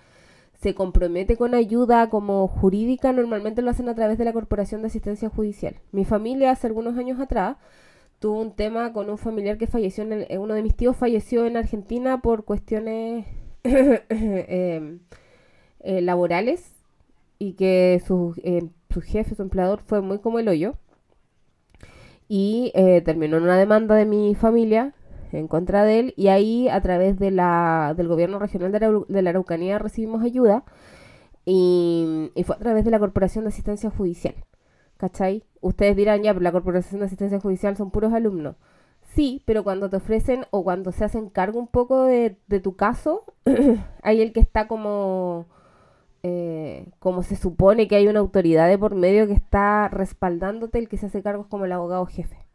se compromete con ayuda como jurídica, normalmente lo hacen a través de la Corporación de Asistencia Judicial. Mi familia hace algunos años atrás tuvo un tema con un familiar que falleció, en eh, uno de mis tíos falleció en Argentina por cuestiones <coughs> em, eh, laborales y que su, eh, su jefe, su empleador fue muy como el hoyo. Y terminó en una demanda de mi familia en contra de él y ahí a través de la, del gobierno regional de la, Araucanía recibimos ayuda y, fue a través de la Corporación de Asistencia Judicial. ¿Cachai? Ustedes dirán, ya, pero la Corporación de Asistencia Judicial son puros alumnos. Sí, pero cuando te ofrecen o cuando se hacen cargo un poco de, tu caso, <coughs> hay el que está como, eh, como se supone que hay una autoridad de por medio que está respaldándote, el que se hace cargo es como el abogado jefe.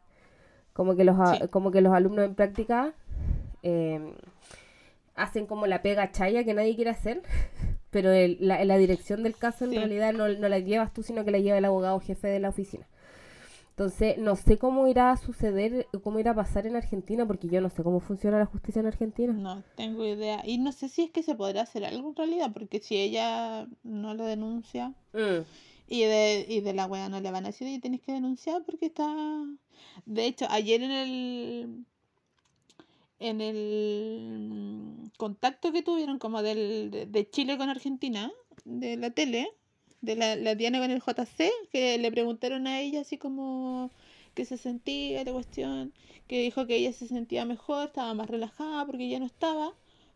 Como que los, como que los alumnos en práctica em, hacen como la pega chaya que nadie quiere hacer, <laughs> pero la, la, dirección del caso en realidad no, la llevas tú, sino que la lleva el abogado jefe de la oficina. Entonces, no sé cómo irá a suceder, cómo irá a pasar en Argentina, porque yo no sé cómo funciona la justicia en Argentina. No tengo idea. Y no sé si es que se podrá hacer algo en realidad, porque si ella no lo denuncia mm. Y, de, y de la wea no le van a decir, y tienes que denunciar porque está de hecho, ayer en el en el contacto que tuvieron como del, de Chile con Argentina, de la tele, de la, la Diana con el JC, que le preguntaron a ella así como que se sentía la cuestión, que dijo que ella se sentía mejor, estaba más relajada porque ya no estaba,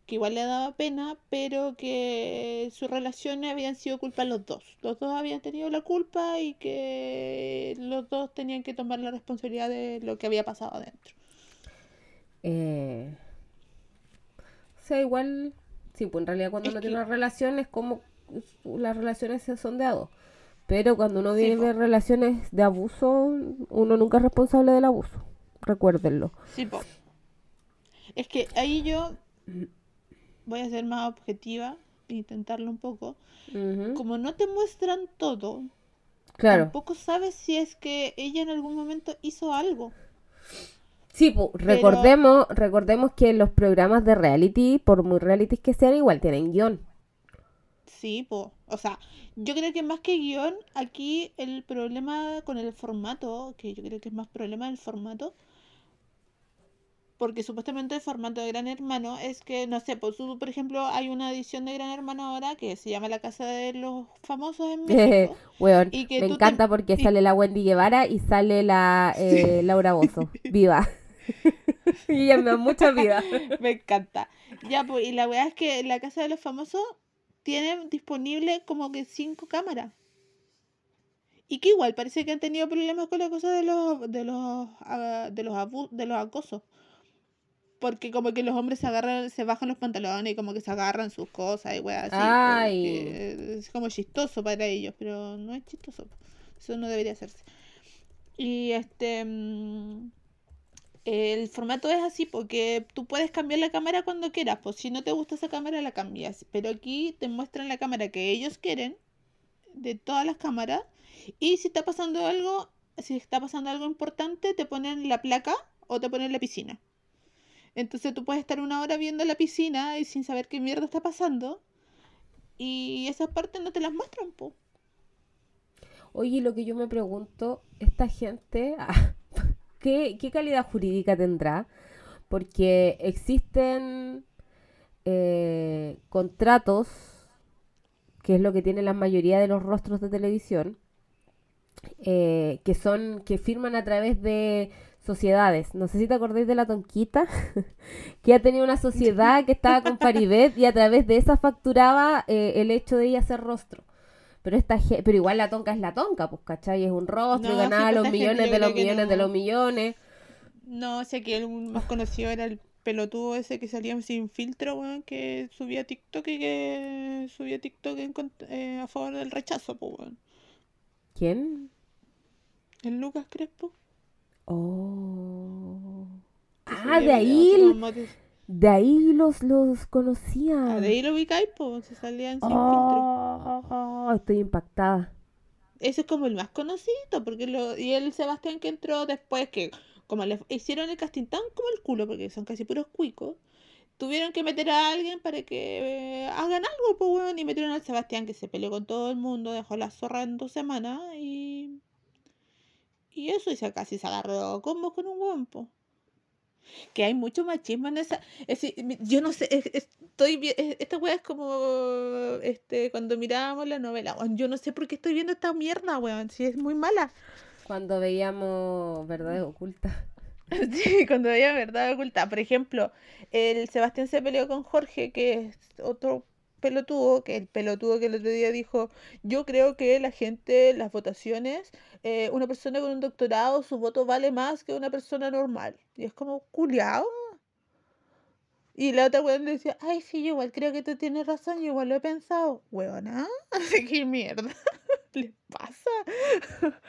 que igual le daba pena, pero que sus relaciones habían sido culpa de los dos. Los dos habían tenido la culpa y que los dos tenían que tomar la responsabilidad de lo que había pasado adentro. Eh... O sea, igual, sí, pues en realidad cuando uno tiene una relación es como las relaciones son de a dos. Pero cuando uno vive relaciones de abuso, uno nunca es responsable del abuso. Recuérdenlo. Sí, pues. Es que ahí yo voy a ser más objetiva, intentarlo un poco. Como no te muestran todo, claro. tampoco sabes si es que ella en algún momento hizo algo. Sí, recordemos, recordemos que los programas de reality, por muy reality que sean, igual tienen guion. Sí, pues, o sea, yo creo que más que guion, aquí el problema con el formato, que yo creo que es más problema del formato, porque supuestamente el formato de Gran Hermano es que, no sé, por, pues, por ejemplo, hay una edición de Gran Hermano ahora que se llama La Casa de los Famosos en <laughs> México. y que me encanta porque sale la Wendy Guevara y sale la eh, Laura Bozo, <laughs> viva. <laughs> y ella me da mucha vida. me encanta. Ya, pues, y la verdad es que La Casa de los Famosos tiene disponible como que cinco cámaras. Y que igual parece que han tenido problemas con la cosa de los de los ah, de los de los acosos porque como que los hombres se agarran, se bajan los pantalones y como que se agarran sus cosas y weas así. Es como chistoso para ellos, pero no es chistoso. Eso no debería hacerse. Y este mm, el formato es así porque tú puedes cambiar la cámara cuando quieras, pues si no te gusta esa cámara la cambias, pero aquí te muestran la cámara que ellos quieren de todas las cámaras y si está pasando algo si está pasando algo importante, te ponen la placa o te ponen la piscina. Entonces tú puedes estar una hora viendo la piscina y sin saber qué mierda está pasando. Y esas partes no te las muestran, po. Oye, lo que yo me pregunto, esta gente, ah, <laughs> ¿qué, qué calidad jurídica tendrá? Porque existen eh, contratos, que es lo que tiene la mayoría de los rostros de televisión, eh, que son, que firman a través de sociedades. No sé si te acordáis de la Tonquita, <laughs> que ha tenido una sociedad que estaba con Paribet y a través de esa facturaba eh, el hecho de ella ser rostro. Pero esta pero igual la tonca es la tonca, pues, ¿cachai? Es un rostro y ganaba pues, los millones de los millones de los millones. No, sé que el más conocido era el pelotudo ese que salía sin filtro, weón, que subía TikTok y que subía TikTok eh, a favor del rechazo, pues, weón. ¿Quién? El Lucas Crespo. Oh. Ah, de ahí. De ahí los, los conocía. Ah, de ahí lo vi pues, se salían sin filtro. Oh, estoy impactada. Ese es como el más conocido, porque lo, y el Sebastián que entró después, que como le hicieron el casting tan como el culo, porque son casi puros cuicos, tuvieron que meter a alguien para que eh, hagan algo, pues bueno, y metieron al Sebastián que se peleó con todo el mundo, dejó la zorra en dos semanas y y eso, y se casi se agarró como con un guampo. Que hay mucho machismo en esa. yo no sé, estoy esta weá es como este cuando mirábamos la novela. Yo no sé por qué estoy viendo esta mierda, weón, si es muy mala. Cuando veíamos verdades ocultas. <laughs> Sí, cuando veíamos verdades ocultas. Por ejemplo, el Sebastián se peleó con Jorge, que es otro pelotudo, que el pelotudo que el otro día dijo, yo creo que la gente, las votaciones, eh, una persona con un doctorado, su voto vale más que una persona normal. Y es como, culiao. Y la otra weón le decía, ay, sí, yo igual creo que tú tienes razón, yo igual lo he pensado. Weona, <laughs> qué mierda <laughs> le pasa? <laughs>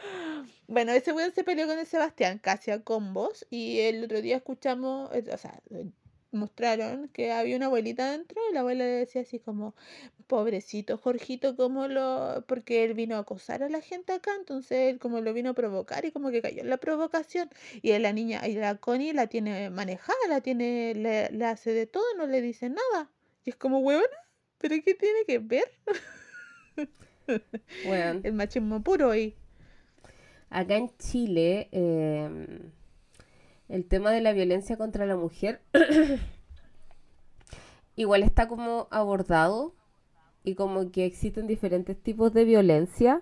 bueno, ese weón se peleó con el Sebastián casi a combos y el otro día escuchamos, eh, o sea, mostraron que había una abuelita dentro y la abuela le decía así como, pobrecito Jorgito, como lo, porque él vino a acosar a la gente acá, entonces él como lo vino a provocar y como que cayó en la provocación y la niña, y la Connie la tiene manejada, la tiene, le, hace de todo, no le dice nada. Y es como, huevona, pero ¿qué tiene que ver? <laughs> Bueno. El machismo puro ahí. Acá en Chile, em, el tema de la violencia contra la mujer <coughs> igual está como abordado y como que existen diferentes tipos de violencia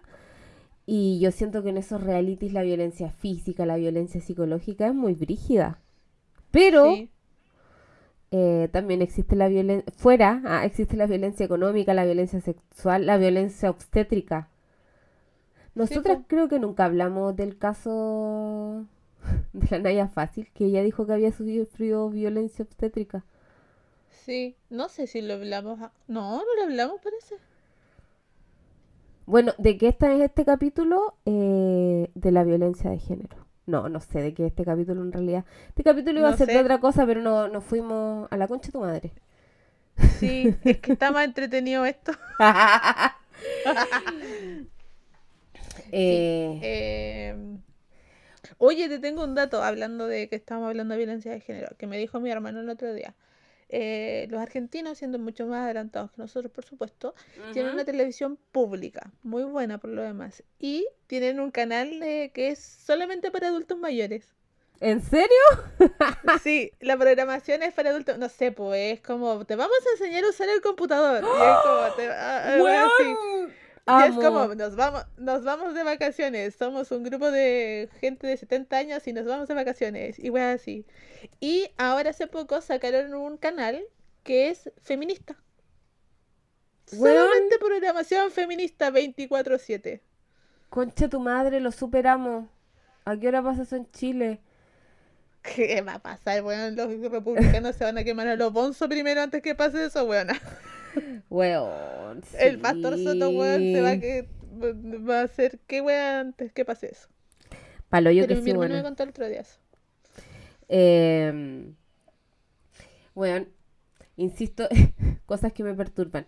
y yo siento que en esos realities la violencia física, la violencia psicológica es muy brígida. Pero eh, también existe la violencia, fuera, ah, existe la violencia económica, la violencia sexual, la violencia obstétrica. Nosotras creo que nunca hablamos del caso <laughs> de la Naya Fácil, que ella dijo que había sufrido violencia obstétrica. Sí, no sé si lo hablamos. No, no lo hablamos, parece. Bueno, ¿de qué está en este capítulo? Eh, de la violencia de género. No, no sé de qué este capítulo en realidad. Este capítulo iba a ser de otra cosa, pero no, nos fuimos a la concha de tu madre. Sí, es que está más entretenido esto. <laughs> <laughs> eh... Em, Oye, te tengo un dato hablando de que estamos hablando de violencia de género, que me dijo mi hermano el otro día. Eh, los argentinos, siendo mucho más adelantados que nosotros, por supuesto, tienen una televisión pública, muy buena por lo demás, y tienen un canal de, que es solamente para adultos mayores. ¿En serio? <laughs> sí, la programación es para adultos, no sé, pues es como, te vamos a enseñar a usar el computador. Y es como, te, ah, ah, es como, nos vamos, nos vamos de vacaciones. Somos un grupo de gente de 70 años y nos vamos de vacaciones. Y así. Y ahora hace poco sacaron un canal que es feminista. Solamente programación feminista 24-7. Concha tu madre, lo superamos. ¿A qué hora pasa eso en Chile? ¿Qué va a pasar, weón? Los republicanos se van a quemar a los bonzos primero antes que pase eso, weón. Weón. El pastor Soto, weón, se va a, que, va a hacer qué weón antes que pase eso. Palo yo que mi sí, hermano me contó el otro día eso. Eh, weón, insisto, <laughs> cosas que me perturban.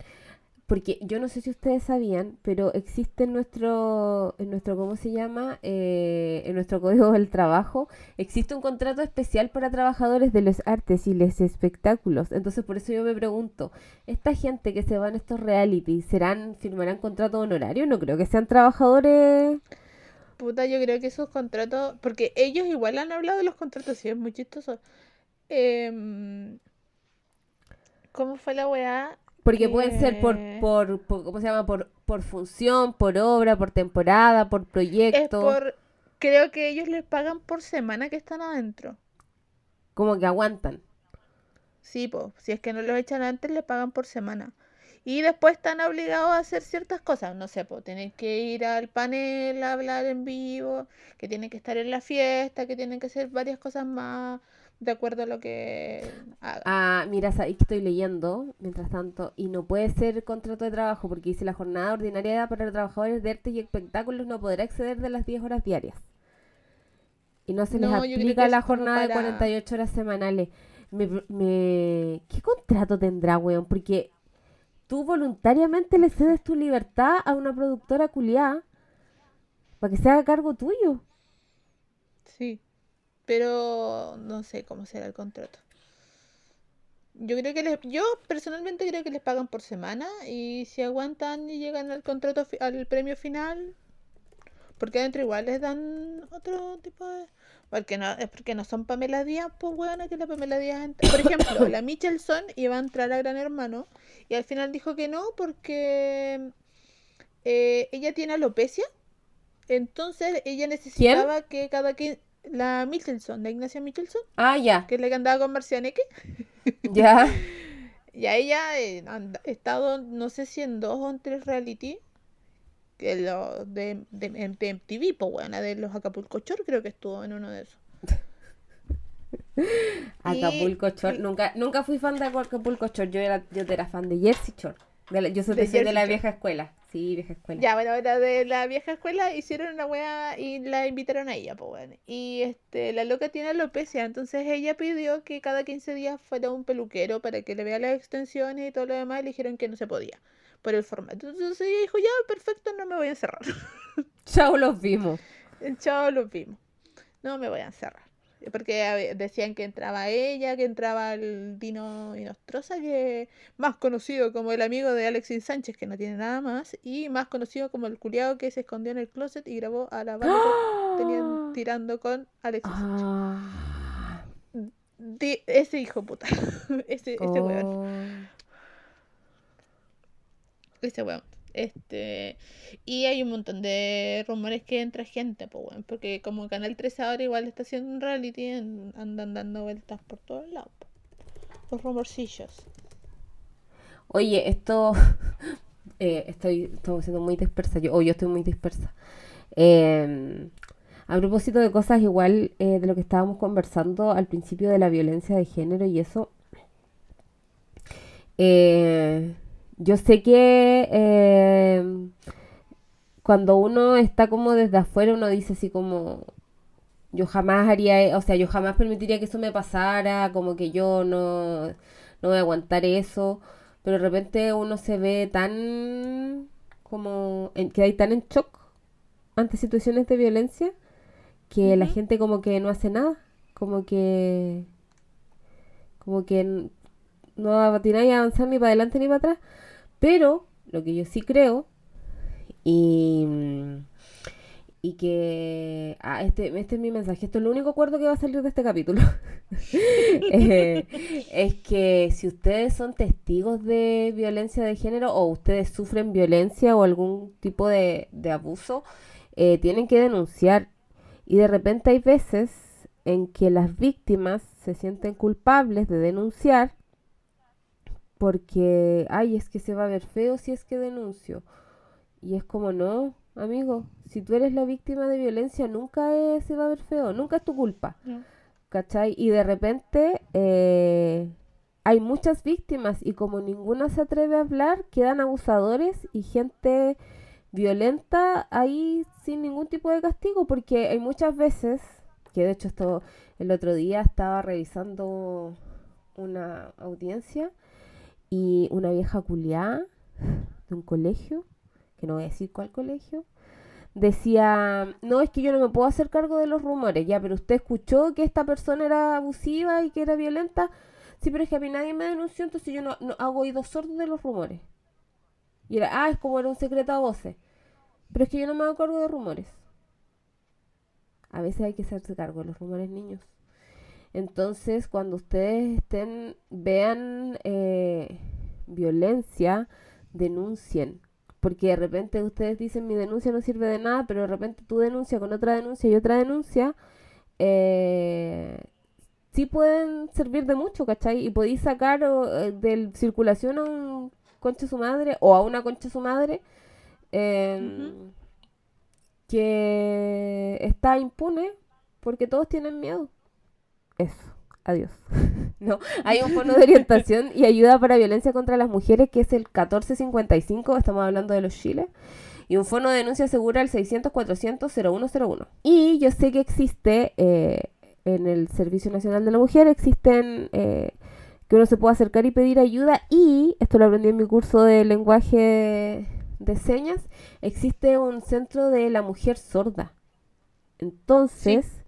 Porque yo no sé si ustedes sabían, pero existe en nuestro, en nuestro ¿cómo se llama? Eh, en nuestro código del trabajo, existe un contrato especial para trabajadores de los artes y los espectáculos. Entonces, por eso yo me pregunto, ¿esta gente que se va en estos reality, serán, firmarán contrato honorario? No creo que sean trabajadores... Puta, yo creo que esos contratos, porque ellos igual han hablado de los contratos, sí, es muy chistoso. Em, ¿Cómo fue la weá? Porque pueden ser por, por, por- ¿cómo se llama? Por, por función, por obra, por temporada, por Es proyecto. por. Creo que ellos les pagan por semana que están adentro. Como que aguantan. Sí, pues. Si es que no los echan antes, les pagan por semana. Y después están obligados a hacer ciertas cosas. No sé, pues tienen que ir al panel a hablar en vivo, que tienen que estar en la fiesta, que tienen que hacer varias cosas más de acuerdo a lo que hagan. Ah, mira, sabéis que estoy leyendo, mientras tanto, y no puede ser contrato de trabajo porque dice la jornada ordinaria para los trabajadores de arte y espectáculos no podrá exceder de las 10 horas diarias. Y no se les No, aplica la jornada de para- 48 horas semanales. Me, me- ¿Qué contrato tendrá, weón? Porque tú voluntariamente le cedes tu libertad a una productora culiada para que se haga cargo tuyo. Sí, pero no sé cómo será el contrato. Yo creo que les, yo personalmente creo que les pagan por semana y si aguantan y llegan al contrato al premio final, porque adentro igual les dan otro tipo de porque no es porque no son Pamela Díaz, pues weona que la Pamela Díaz, por ejemplo, la Michelson iba a entrar a Gran Hermano y al final dijo que no porque eh, ella tiene alopecia. Entonces ella necesitaba que cada quien la Michelson, la Ignacia Michelson, Ah, ya, que es la que andaba con Marcianeque, <laughs> ya. y a ella eh, ha estado, no sé si en dos o en tres reality, que lo de, de, de MTV, pues buena, de los Acapulco Shore, creo que estuvo en uno de esos. <laughs> Acapulco Shore. y- Nunca, nunca fui fan de Acapulco Shore. Yo era, yo era fan de Jersey Shore. La- yo soy, De soy de la vieja escuela. Sí, vieja escuela. Ya, bueno, era de la vieja escuela, hicieron una wea y la invitaron a ella, pues bueno. Y este, la loca tiene alopecia, entonces ella pidió que cada 15 días fuera un peluquero para que le vea las extensiones y todo lo demás, y le dijeron que no se podía por el formato. Entonces ella dijo, ya, perfecto, no me voy a encerrar. <laughs> Chao, los vimos. Chao, los vimos. No me voy a encerrar. Porque decían que entraba ella, que entraba el Dino Inostroza, que más conocido como el amigo de Alexis Sánchez, que no tiene nada más, y más conocido como el culiao que se escondió en el closet y grabó a la banda que tenían tirando con Alexis Sánchez. Ah. Ese hijo puta. <laughs> ese, ese weón. Oh. Ese weón. Este, y hay un montón de rumores que entra gente, pues weón, porque como Canal 13 ahora igual está haciendo un reality, andan dando vueltas por todos lados. Los rumorcillos. Oye, esto. <laughs> eh, estoy, estoy siendo muy dispersa. Yo, o yo estoy muy dispersa. Eh, a propósito de cosas igual eh, de lo que estábamos conversando al principio de la violencia de género y eso. eh, yo sé que eh, cuando uno está como desde afuera, uno dice así como, yo jamás haría, e- o sea, yo jamás permitiría que eso me pasara, como que yo no, no voy a aguantar eso, pero de repente uno se ve tan, como, en, que hay tan en shock ante situaciones de violencia que la gente como que no hace nada, como que, como que no atináis a avanzar ni para adelante ni para atrás, pero lo que yo sí creo y, y que ah, este, este es mi mensaje, esto es lo único acuerdo que va a salir de este capítulo. <laughs> Eh, es que si ustedes son testigos de violencia de género o ustedes sufren violencia o algún tipo de, de abuso, eh, tienen que denunciar. Y de repente hay veces en que las víctimas se sienten culpables de denunciar porque, ay, es que se va a ver feo si es que denuncio. Y es como, no, amigo, si tú eres la víctima de violencia, nunca es- se va a ver feo, nunca es tu culpa. ¿no? ¿Cachai? Y de repente eh, hay muchas víctimas y como ninguna se atreve a hablar, quedan abusadores y gente violenta ahí sin ningún tipo de castigo, porque hay muchas veces, que de hecho esto el otro día estaba revisando una audiencia y una vieja culiá de un colegio, que no voy a decir cuál colegio, decía, no, es que yo no me puedo hacer cargo de los rumores, ya, pero usted escuchó que esta persona era abusiva y que era violenta. Sí, pero es que a mí nadie me denunció, entonces yo no, hago oídos sordos de los rumores. Y era, ah, es como era un secreto a voces. Pero es que yo no me hago cargo de rumores. A veces hay que hacerse cargo de los rumores, niños. Entonces, cuando ustedes estén, vean eh, violencia, denuncien. Porque de repente ustedes dicen mi denuncia no sirve de nada, pero de repente tu denuncia con otra denuncia y otra denuncia, eh, sí pueden servir de mucho, ¿cachai? Y podéis sacar eh, de circulación a un concha su madre o a una concha su madre em, que está impune porque todos tienen miedo. Eso, adiós. <laughs> no, hay un fondo de orientación y <laughs> ayuda para violencia contra las mujeres que es el 1455, estamos hablando de los chiles. Y un fondo de denuncia segura el 600-400-0101. Y yo sé que existe eh, en el Servicio Nacional de la Mujer, existen eh, que uno se puede acercar y pedir ayuda. Y, esto lo aprendí en mi curso de lenguaje de señas, existe un centro de la mujer sorda. Entonces,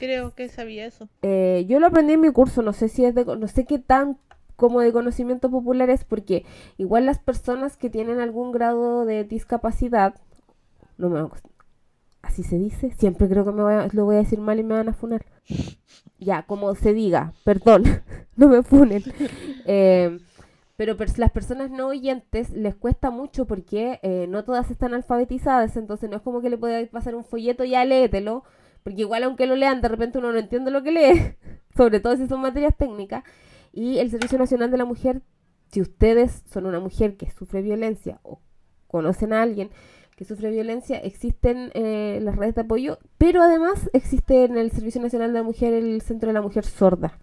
Creo que sabía eso. Eh, yo lo aprendí en mi curso, no sé si es de, no sé qué tan como de conocimiento popular es, porque igual las personas que tienen algún grado de discapacidad, no me así se dice, siempre creo que me voy a, lo voy a decir mal y me van a funar. <laughs> Ya, como se diga, perdón, <laughs> no me funen. <laughs> Eh, pero las personas no oyentes les cuesta mucho porque eh, no todas están alfabetizadas, entonces no es como que le pueda pasar un folleto, ya léetelo, porque igual aunque lo lean, de repente uno no entiende lo que lee, <laughs> sobre todo si son materias técnicas. Y el Servicio Nacional de la Mujer, si ustedes son una mujer que sufre violencia o conocen a alguien que sufre violencia, existen eh, las redes de apoyo, pero además existe en el Servicio Nacional de la Mujer el Centro de la Mujer Sorda.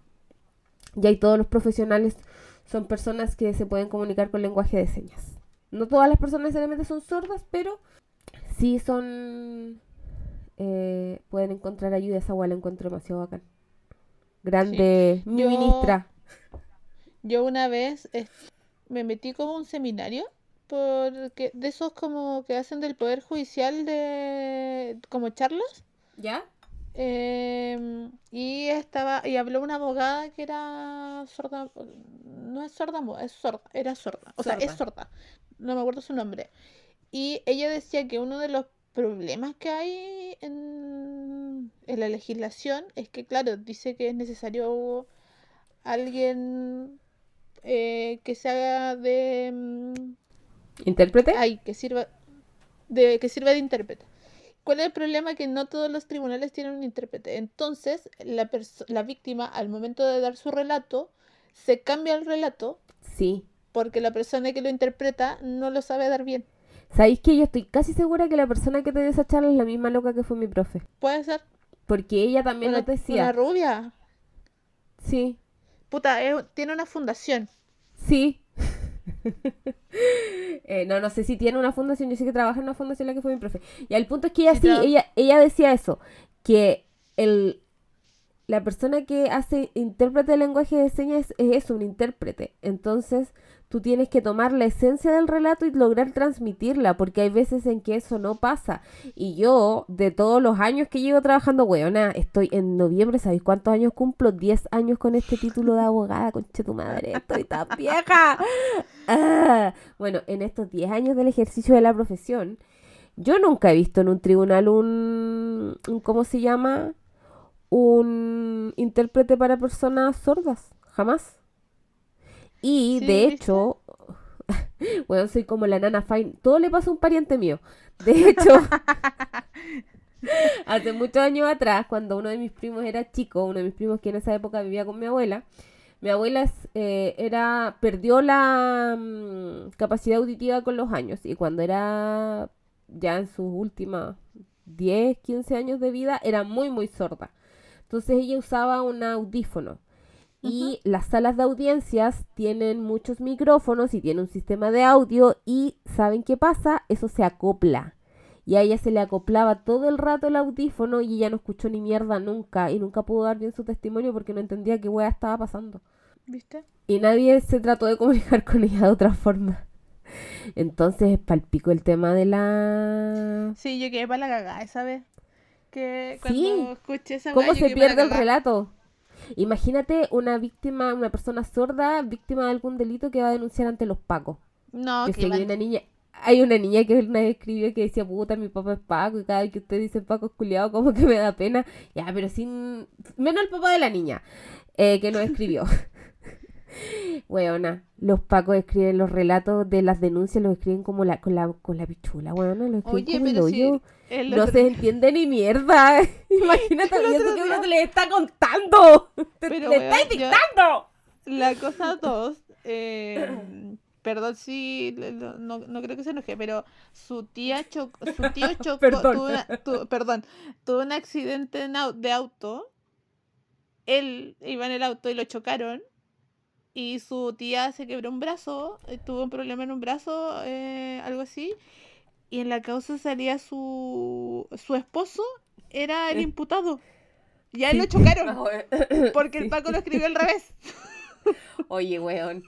Y ahí todos los profesionales son personas que se pueden comunicar con lenguaje de señas. No todas las personas necesariamente son sordas, pero sí son eh, pueden encontrar ayuda. Esa agua la encuentro demasiado bacán. Grande, mi ministra. Yo una vez me metí como un seminario porque de esos como que hacen del poder judicial de como charlas. Ya em, y estaba y habló una abogada que era sorda no es sorda es sorda era sorda. O sea es sorda. No me acuerdo su nombre. Y ella decía que uno de los problemas que hay en, la legislación es que, claro, dice que es necesario alguien eh, que se haga de... Mm, ¿Intérprete? Ay, que sirva de, que sirva de intérprete. ¿Cuál es el problema? Que no todos los tribunales tienen un intérprete. Entonces, la, la víctima, al momento de dar su relato, se cambia el relato. Sí. Porque la persona que lo interpreta no lo sabe dar bien. ¿Sabéis que yo estoy casi segura que la persona que te dio esa charla es la misma loca que fue mi profe? Puede ser. Porque ella también nos decía. ¿Una rubia? Sí. Puta, tiene una fundación. Sí. <laughs> Eh, no, no sé si tiene una fundación, yo sé que trabaja en una fundación la que fue mi profe. Y el punto es que ella sí, ella, ella decía eso, que el, la persona que hace intérprete de lenguaje de señas es, es eso, un intérprete. Entonces, tú tienes que tomar la esencia del relato y lograr transmitirla, porque hay veces en que eso no pasa. Y yo, de todos los años que llevo trabajando, weona, estoy en noviembre, ¿sabéis cuántos años cumplo? 10 años con este título de abogada, conche tu madre, estoy tan <laughs> vieja. Ah, bueno, en estos 10 años del ejercicio de la profesión, yo nunca he visto en un tribunal un, un ¿cómo se llama? Un intérprete para personas sordas, jamás. Y de hecho, <laughs> bueno, soy como la nana fine. Todo le pasa a un pariente mío. De hecho, <laughs> hace muchos años atrás, cuando uno de mis primos era chico, uno de mis primos que en esa época vivía con mi abuela, mi abuela eh, era perdió la mm, capacidad auditiva con los años y cuando era ya en sus últimas 10, 15 años de vida era muy muy sorda. Entonces ella usaba un audífono y las salas de audiencias tienen muchos micrófonos y tienen un sistema de audio y ¿saben qué pasa? Eso se acopla. Y a ella se le acoplaba todo el rato el audífono y ella no escuchó ni mierda nunca y nunca pudo dar bien su testimonio porque no entendía qué wea estaba pasando. ¿Viste? Y nadie se trató de comunicar <laughs> con ella de otra forma. Entonces, palpico el tema de la... Sí, yo quedé para la cagada esa vez. Que cuando Sí. escuché esa ¿Cómo yo se pierde el relato? Imagínate una víctima, una persona sorda, víctima de algún delito que va a denunciar ante los pacos. No, que hay una niña, hay una niña que una vez escribió que decía, puta, mi papá es Paco, y cada vez que usted dice Paco es culiado, como que me da pena. Ya, pero sin... Menos el papá de la niña, eh, que nos escribió. <laughs> Weona, los Pacos escriben los relatos de las denuncias, los escriben como la, con la, con la pichula, weona, los escriben Oye, como el si hoyo. El No otro- se entiende ni mierda. <laughs> <laughs> Imagínate, El eso que día- uno les está contando. Te, Pero, le estáis yo- dictando. La cosa dos, eh, perdón si le- no, no creo que se enoje, pero su tía chocó, su tío <laughs> chocó, Perdón. tuvo una- tu- perdón, tuvo un accidente de auto, él iba en el auto y lo chocaron y su tía se quebró un brazo, eh, tuvo un problema en un brazo, eh, algo así, y en la causa salía su, su esposo, era el imputado. Y a él Sí. lo chocaron, <laughs> porque Sí. el Paco lo escribió al revés. <laughs> Oye, weón.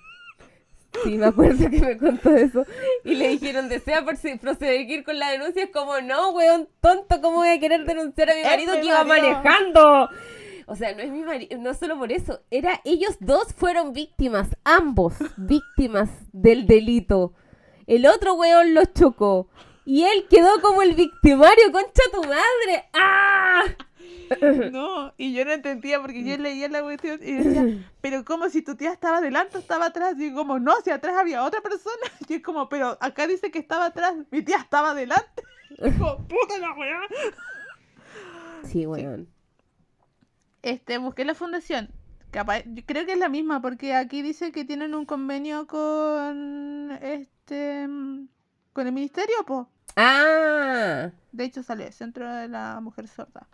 Sí, me acuerdo que me contó eso. Y le dijeron, ¿desea proseguir con la denuncia? Es como, no, weón, tonto, ¿cómo voy a querer denunciar a mi marido que iba marido. manejando? O sea, no es mi marido, no solo por eso. Era, ellos dos fueron víctimas, ambos víctimas del delito. El otro weón los chocó. Y él quedó como el victimario, concha tu madre. ¡Ah! <laughs> No, y yo no entendía porque yo leía la cuestión y decía, <laughs> pero como si tu tía estaba adelante o estaba atrás. Y como, no, si atrás había otra persona. <laughs> Y es como, pero acá dice que estaba atrás, mi tía estaba adelante. Y como, puta la weá. Sí, weón. Este, busqué la fundación. Capaz, yo creo que es la misma porque aquí dice que tienen un convenio con este mm, con el ministerio, po. ¡Ah! De hecho sale Centro de la Mujer Sorda.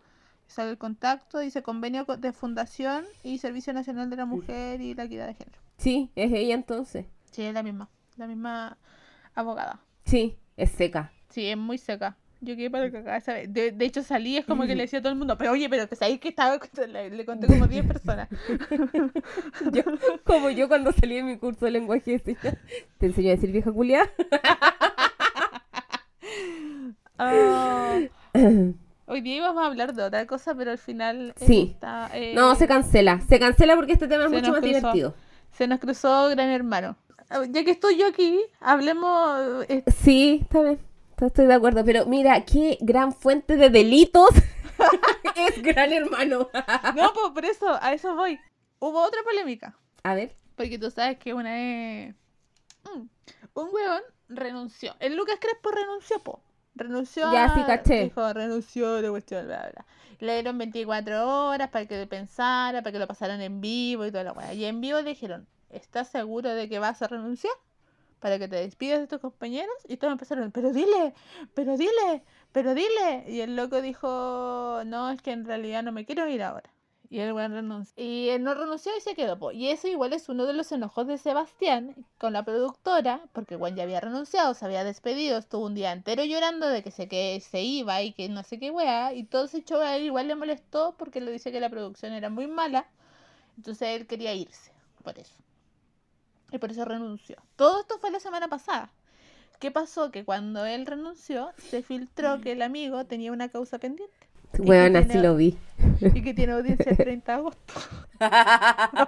Sale el contacto, dice convenio co- de fundación y Servicio Nacional de la Mujer y la Equidad de Género. Sí, es ella entonces. Sí, es la misma, la misma abogada. Sí, es seca. Sí, es muy seca. Yo quedé para cagar esa vez. De, de hecho salí, es como que le decía a todo el mundo, pero oye, pero que sabéis que estaba, le, le conté como 10 personas. <laughs> Yo, como yo cuando salí de mi curso de lenguaje <laughs> te enseñó a decir vieja culia. <laughs> Ah, <clears throat> hoy día íbamos a hablar de otra cosa, pero al final... eh, Sí. está, eh, No, se cancela. Se cancela porque este tema es mucho más cruzó. divertido. se nos cruzó Gran Hermano. Ah, Ya que estoy yo aquí, hablemos... eh, Sí, está bien. Estoy de acuerdo. Pero mira, qué gran fuente de delitos <laughs> <laughs> es Gran Hermano. No, pues por eso, a eso voy. Hubo otra polémica. A ver. Porque tú sabes que una es. Mm, Un weón renunció. El Lucas Crespo renunció, po. Renunció. Ya, a- sí, caché. Dijo, renunció, la cuestión, bla, bla, bla. Le dieron 24 horas para que pensara, para que lo pasaran en vivo y toda la weá. Y en vivo le dijeron: ¿Estás seguro de que vas a renunciar? Para que te despidas de tus compañeros. Y todos empezaron: Pero dile, pero dile, pero dile. Y el loco dijo: No, es que en realidad no me quiero ir ahora. Y el weón renunció. Y él no renunció y se quedó. po. Y eso igual es uno de los enojos de Sebastián con la productora, porque el ya había renunciado, se había despedido, estuvo un día entero llorando de que se, que se iba y que no sé qué weá. Y todo ese show a él igual le molestó porque le dice que la producción era muy mala. Entonces él quería irse, por eso. Y por eso renunció. Todo esto fue la semana pasada. ¿Qué pasó? Que cuando él renunció, se filtró que el amigo tenía una causa pendiente. Bueno, así lo vi. y que tiene audiencia el 30 de agosto. <laughs>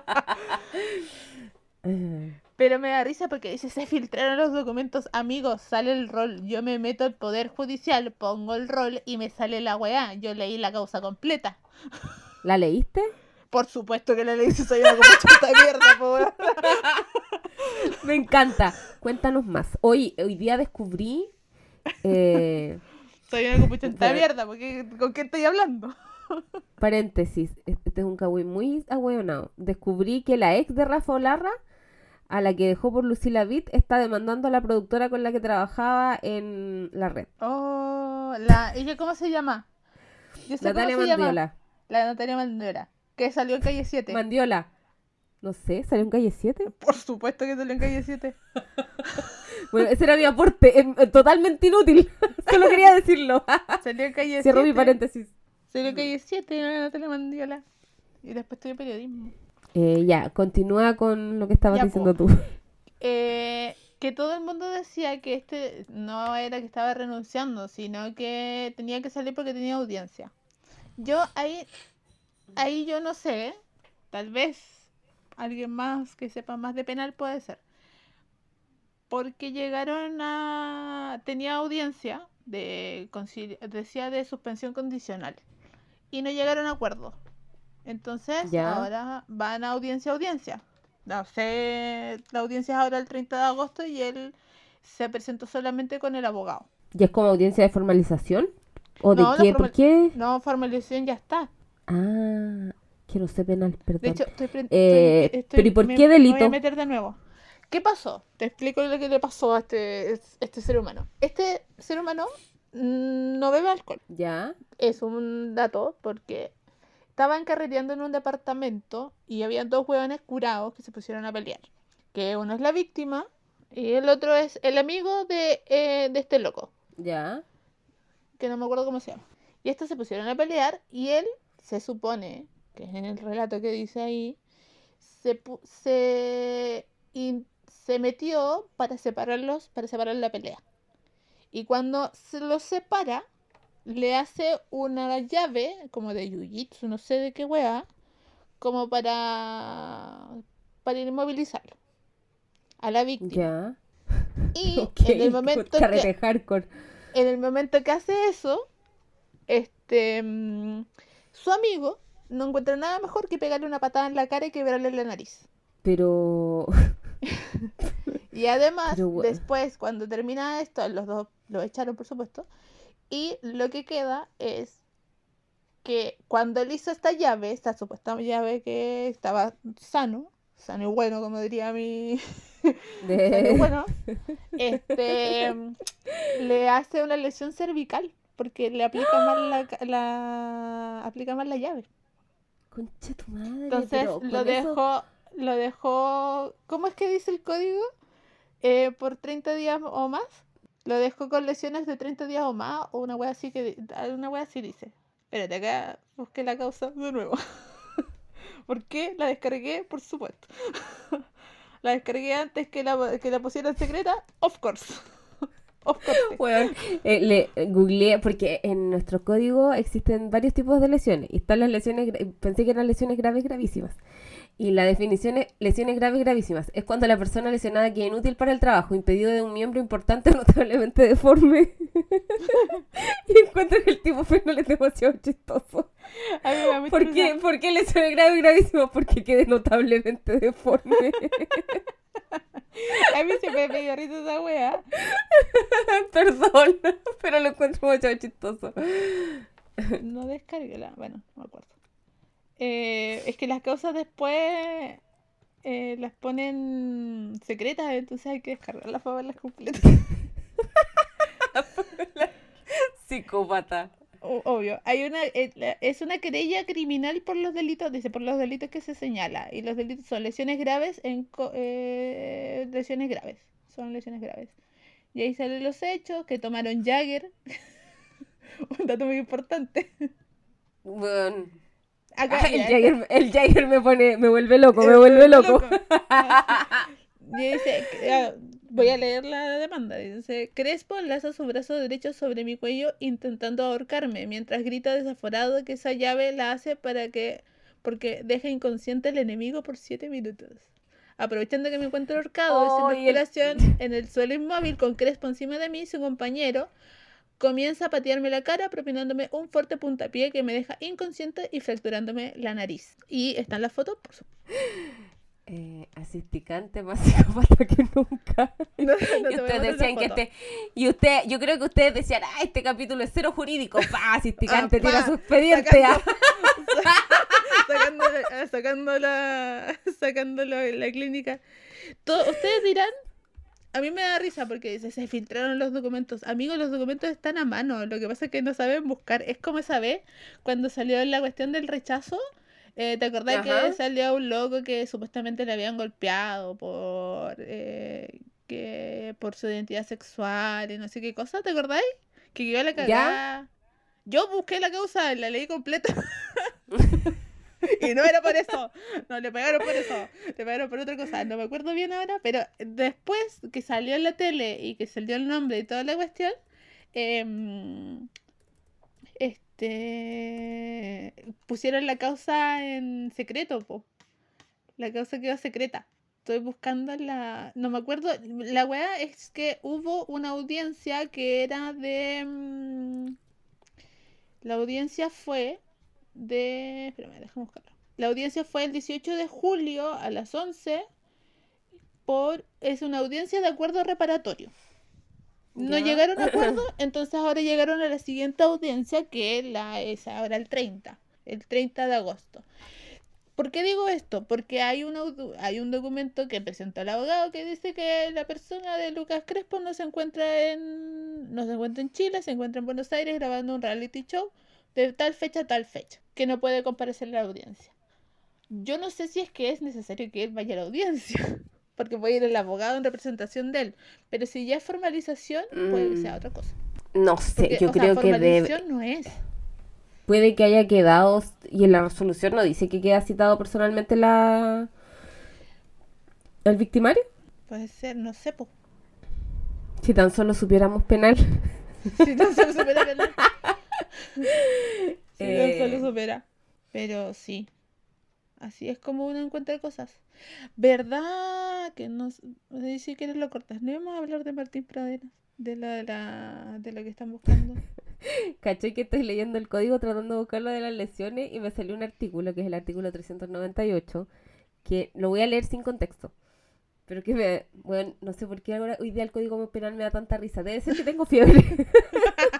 Pero me da risa porque dice, se filtraron los documentos, amigos, sale el rol, yo me meto al poder judicial, pongo el rol y me sale la weá. Yo leí la causa completa. <laughs> ¿La leíste? Por supuesto que la leí, si soy una de mierda, po, weón. <laughs> Me encanta. Cuéntanos más. Hoy, hoy día descubrí. eh, Soy una copuchenta de Pero- mierda, porque ¿con qué estoy hablando? <laughs> paréntesis. Este es un cagüey muy ahueonado. Descubrí que la ex de Rafa Olarra, a la que dejó por Lucila Vitt, está demandando a la productora con la que trabajaba en la red. Oh, la, ¿ella cómo se llama? Yo sé Natalia cómo se llama. Mandiola. La Natalia Mandiola, que salió en calle 7. Mandiola. No sé, ¿salió en calle 7? Por supuesto que salió en calle 7. <laughs> Bueno, ese era mi aporte. em, eh, totalmente inútil. <laughs> Solo quería decirlo. <laughs> Salió en calle 7. Cierro mi paréntesis. Salió en calle 7, no la tele mandiola. Y después estudié periodismo. Eh, ya, continúa con lo que estabas Ya, diciendo po. tú. <laughs> Eh, que todo el mundo decía que este no era que estaba renunciando, sino que tenía que salir porque tenía audiencia. Yo ahí, ahí yo no sé, tal vez alguien más que sepa más de penal puede ser. Porque llegaron a... tenía audiencia de decía de suspensión condicional y no llegaron a acuerdo. Entonces ahora van a audiencia a audiencia. No sé, la audiencia es ahora el 30 de agosto y él se presentó solamente con el abogado. ¿Y es como audiencia de formalización? ¿O de qué? ¿Por qué? No, formalización ya está. Ah, que no sé penal, perdón. De hecho, estoy, eh, pero ¿y por qué delito? Me voy a meter de nuevo. ¿Qué pasó? Te explico lo que le pasó a este, este ser humano. Este ser humano no bebe alcohol. Ya. Es un dato porque estaban carreteando en un departamento y había dos huevones curados que se pusieron a pelear. Que uno es la víctima y el otro es el amigo de, eh, de este loco. Ya. Que no me acuerdo cómo se llama. Y estos se pusieron a pelear y él se supone, que es en el relato que dice ahí, se, se, se metió para separarlos, para separar la pelea. Y cuando se los separa, le hace una llave, como de Jiu-Jitsu, no sé de qué wea, como para, para inmovilizarlo a la víctima. Y <laughs> en el momento que, en el momento que hace eso, este mm, su amigo no encuentra nada mejor que pegarle una patada en la cara y quebrarle la nariz. Pero <laughs> <laughs> y además, después, cuando termina esto, los dos lo echaron, por supuesto. Y lo que queda es que cuando él hizo esta llave, esta supuesta llave que estaba sano, sano y bueno, como diría mi. <laughs> sano y bueno, <laughs> este, le hace una lesión cervical porque le aplica mal la, la aplica mal la llave. Concha tu madre. Entonces lo dejó, lo dejó. ¿Cómo es que dice el código? Eh, por 30 días o más. Lo dejo con lesiones de 30 días o más, o una wea así que. Una wea así dice. Espérate, acá busqué la causa de nuevo. <laughs> ¿Por qué? La descargué, por supuesto. <laughs> la descargué antes que la, que la pusieran secreta, of course. <laughs> of course. Eh, le googleé porque en nuestro código existen varios tipos de lesiones. Y están las lesiones, pensé que eran lesiones graves, gravísimas. Y la definición es lesiones graves gravísimas. Es cuando la persona lesionada queda inútil para el trabajo, impedido de un miembro importante <laughs> notablemente deforme. <laughs> y encuentro que el tipo penal es demasiado chistoso. ¿Por qué, ¿Por qué lesiones graves gravísimas? Porque quede notablemente deforme. <laughs> A mí se me dio risa esa wea. Perdón, pero lo encuentro demasiado chistoso. No descarguela, bueno, no me acuerdo. Eh, es que las causas después eh, las ponen secretas, entonces hay que descargarlas para verlas completas. <laughs> Psicópata. obvio. Hay una, eh, es una querella criminal por los delitos, dice, por los delitos que se señala. Y los delitos son lesiones graves en lesiones graves. Son lesiones graves. Y ahí salen los hechos que tomaron Jagger. <laughs> Un dato muy importante. Bueno el, Jagger, me pone, me vuelve loco, me vuelve loco. <laughs> y dice, ah, voy a leer la demanda. Dice, Crespo lanza su brazo derecho sobre mi cuello intentando ahorcarme, mientras grita desaforado que esa llave la hace para que, porque deja inconsciente al enemigo por siete minutos. Aprovechando que me encuentro ahorcado, en el suelo inmóvil con Crespo encima de mí, su compañero Comienza a patearme la cara, propinándome un fuerte puntapié que me deja inconsciente y fracturándome la nariz. Y está en la foto, por supuesto. <laughs> Eh, asisticante más <laughs> psicópata que nunca. <laughs> y ustedes decían que este. Y usted, yo creo que ustedes decían, ah, este capítulo es cero jurídico. ¡Pah! Asisticante, ah, tira su expediente. Sacando, sacando, la, sacando la, la clínica. Todo, ustedes dirán a mí me da risa porque se filtraron los documentos. Amigos, los documentos están a mano. Lo que pasa es que no saben buscar. Es como esa vez cuando salió la cuestión del rechazo. Eh, ¿Te acordás que salió un loco que supuestamente le habían golpeado por eh, que por su identidad sexual y no sé qué cosa? ¿Te acordáis? Que iba a la cagada. Yo busqué la causa, la leí completa. <laughs> <laughs> <laughs> y no era por eso. No, le pagaron por eso. Le pagaron por otra cosa. No me acuerdo bien ahora, pero después que salió en la tele y que salió el nombre y toda la cuestión, em, este pusieron la causa en secreto, po. La causa quedó secreta. Estoy buscando la. No me acuerdo. La weá es que hubo una audiencia que era de. mm, La audiencia fue de. Espérame, déjame buscarlo. La audiencia fue el 18 de julio a las 11 por. Es una audiencia de acuerdo reparatorio. No Ya. llegaron a <clears throat> acuerdo, entonces ahora llegaron a la siguiente audiencia que la es ahora el 30, el 30 de agosto. ¿Por qué digo esto? Porque hay un, hay un documento que presentó el abogado que dice que la persona de Lucas Crespo no se encuentra en no se encuentra en Chile, se encuentra en Buenos Aires grabando un reality show de tal fecha a tal fecha, que no puede comparecer la audiencia. Yo no sé si es que es necesario que él vaya a la audiencia, <laughs> porque puede ir el abogado en representación de él, pero si ya es formalización, puede que sea Mm. otra cosa. No sé, Porque, yo sea, creo que debe, no es. puede que haya quedado, y en la resolución no dice que queda citado personalmente la el victimario. Puede ser, no sé, po. Si tan solo supiéramos penal. <laughs> Si tan solo supera penal. <laughs> <laughs> Tan Eh. solo supera. Pero sí. Así es como uno encuentra cosas. ¿Verdad? Que no s- eh, si quieres lo cortas. No íbamos a hablar de Martín Pradenas. De la, de la, de lo que están buscando. <laughs> Caché que estoy leyendo el código tratando de buscar lo de las lesiones y me salió un artículo, que es el artículo 398, que lo voy a leer sin contexto. Pero que me, bueno, no sé por qué ahora hoy día el código penal me da tanta risa. Debe ser que tengo fiebre. <laughs>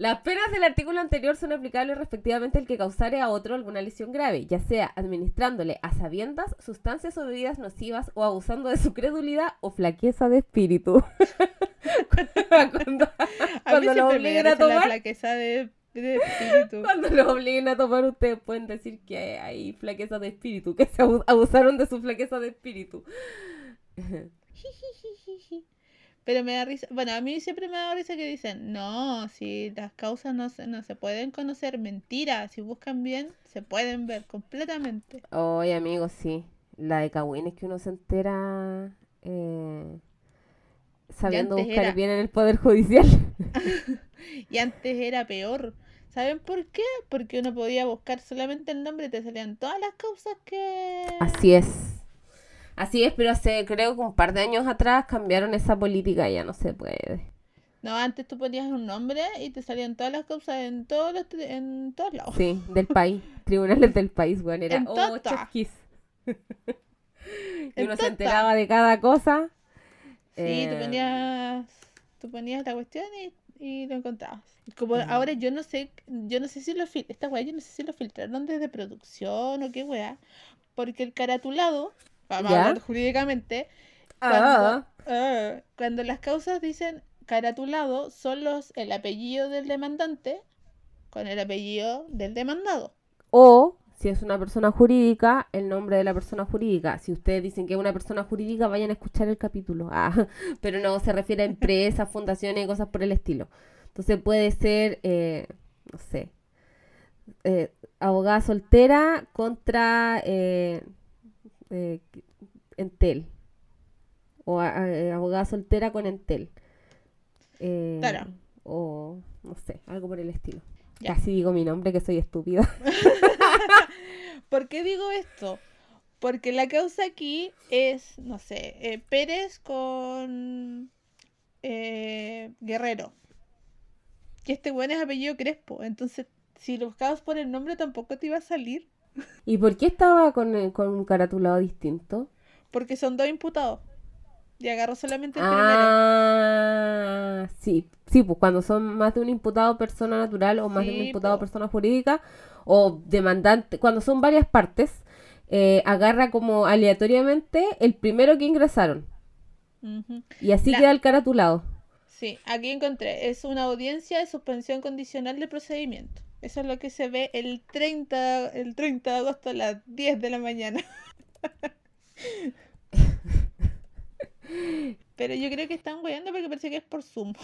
Las penas del artículo anterior son aplicables respectivamente al que causare a otro alguna lesión grave, ya sea administrándole a sabiendas sustancias o bebidas nocivas o abusando de su credulidad o flaqueza de espíritu. <laughs> cuando A cuando lo obliguen a la tomar, flaqueza de, de espíritu. <laughs> cuando lo obliguen a tomar, ustedes pueden decir que hay flaqueza de espíritu, que se abu- abusaron de su flaqueza de espíritu. <laughs> Pero me da risa, bueno, a mí siempre me da risa que dicen, no, si las causas no se, no se pueden conocer, mentira, si buscan bien, se pueden ver completamente. Oye, amigos, sí. La de Cagüín es que uno se entera eh, sabiendo buscar era. bien en el Poder Judicial. <laughs> Y antes era peor. ¿Saben por qué? Porque uno podía buscar solamente el nombre y te salían todas las causas que... Así es. Así es, pero hace creo que un par de años atrás cambiaron esa política y ya no se puede. No, antes tú ponías un nombre y te salían todas las causas en todos los, tri- en todos lados. Sí, del país. <laughs> Tribunales del país, bueno, era oh, kiss. y uno se tota. enteraba de cada cosa. Sí, tú Eh, ponías, tú ponías la cuestión y, y lo encontrabas. Como ahora yo no sé, yo no sé si lo fil esta weá, yo no sé si lo filtraron desde producción o qué weá, porque el caratulado, vamos ¿Ya? a hablar jurídicamente, Ah, cuando, ah, cuando las causas dicen caratulado, son los el apellido del demandante con el apellido del demandado. O, si es una persona jurídica, el nombre de la persona jurídica. Si ustedes dicen que es una persona jurídica, vayan a escuchar el capítulo. Ah, <laughs> pero no se refiere a empresas, <laughs> fundaciones y cosas por el estilo. Entonces puede ser, eh, no sé, eh, abogada soltera contra eh, eh, Entel. O a- a- eh, abogada soltera con Entel. Eh, Claro. O, no sé, algo por el estilo. Ya. Casi digo mi nombre, que soy estúpida. <laughs> ¿Por qué digo esto? Porque la causa aquí es, no sé, eh, Pérez con eh, Guerrero. Que este weón es apellido Crespo. Entonces, si lo buscabas por el nombre, tampoco te iba a salir. ¿Y por qué estaba con, eh, con un caratulado distinto? Porque son dos imputados. Y agarró solamente el primero. Ah, sí, sí, pues cuando son más de un imputado persona natural o más de un imputado po. persona jurídica o demandante, cuando son varias partes, eh, agarra como aleatoriamente el primero que ingresaron y así La- queda el caratulado. Sí, aquí encontré. Es una audiencia de suspensión condicional del procedimiento. Eso es lo que se ve el 30, el 30 de agosto a las 10 de la mañana. <laughs> Pero yo creo que están weando porque parece que es por Zoom.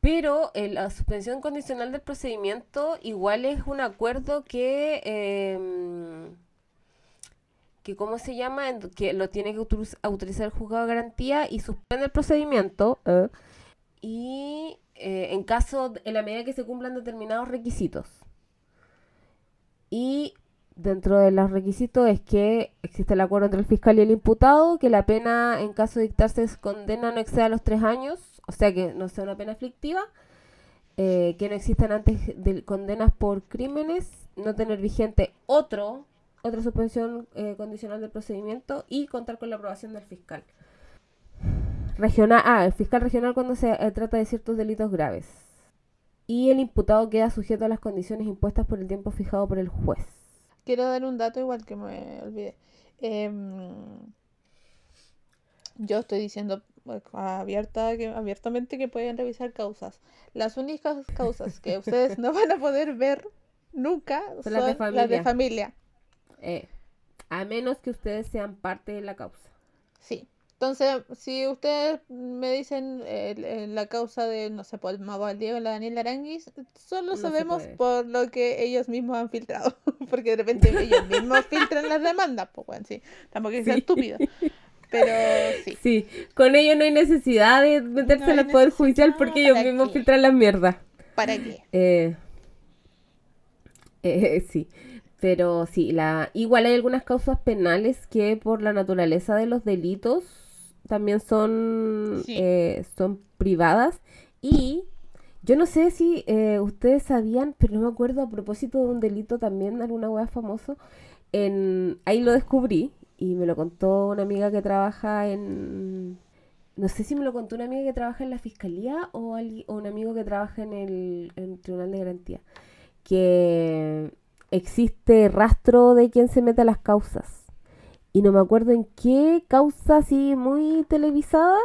Pero eh, la suspensión condicional del procedimiento igual es un acuerdo que, em, que ¿cómo se llama? Que lo tiene que autoriz- autorizar el juzgado de garantía y suspende el procedimiento. eh, y eh, en caso, en la medida que se cumplan determinados requisitos. Y dentro de los requisitos es que existe el acuerdo entre el fiscal y el imputado, que la pena en caso de dictarse condena no exceda los tres años, o sea que no sea una pena aflictiva, eh, que no existan antes de condenas por crímenes, no tener vigente otro, otra suspensión eh, condicional del procedimiento y contar con la aprobación del fiscal. Regional, ah, el fiscal regional cuando se eh, trata de ciertos delitos graves. Y el imputado queda sujeto a las condiciones impuestas por el tiempo fijado por el juez. Quiero dar un dato igual que me olvidé. Em, yo estoy diciendo pues, abierta, que, abiertamente que pueden revisar causas. Las únicas causas que <laughs> ustedes no van a poder ver nunca Son las de las de familia. familia. Eh, a menos que ustedes sean parte de la causa. Sí. Entonces, si ustedes me dicen eh, eh, la causa de, no sé, por el Diego, la Daniela Aranguis, solo No sabemos por lo que ellos mismos han filtrado. <laughs> Porque de repente ellos mismos <laughs> filtran las demandas, pues bueno, sí. Tampoco es Sí. estúpido. <laughs> Pero sí. Sí, con ellos no hay necesidad de meterse No hay al Poder Judicial porque ellos ¿para mismos qué? filtran la mierda. ¿Para qué? Eh, eh, sí, pero sí, la, igual hay algunas causas penales que por la naturaleza de los delitos también son, Sí. eh, son privadas y yo no sé si eh, ustedes sabían, pero no me acuerdo a propósito de un delito también, de alguna wea famoso, en, ahí lo descubrí y me lo contó una amiga que trabaja en... No sé si me lo contó una amiga que trabaja en la fiscalía o, o un amigo que trabaja en el, en el Tribunal de Garantía. Que existe rastro de quién se mete a las causas. Y no me acuerdo en qué causa así muy televisada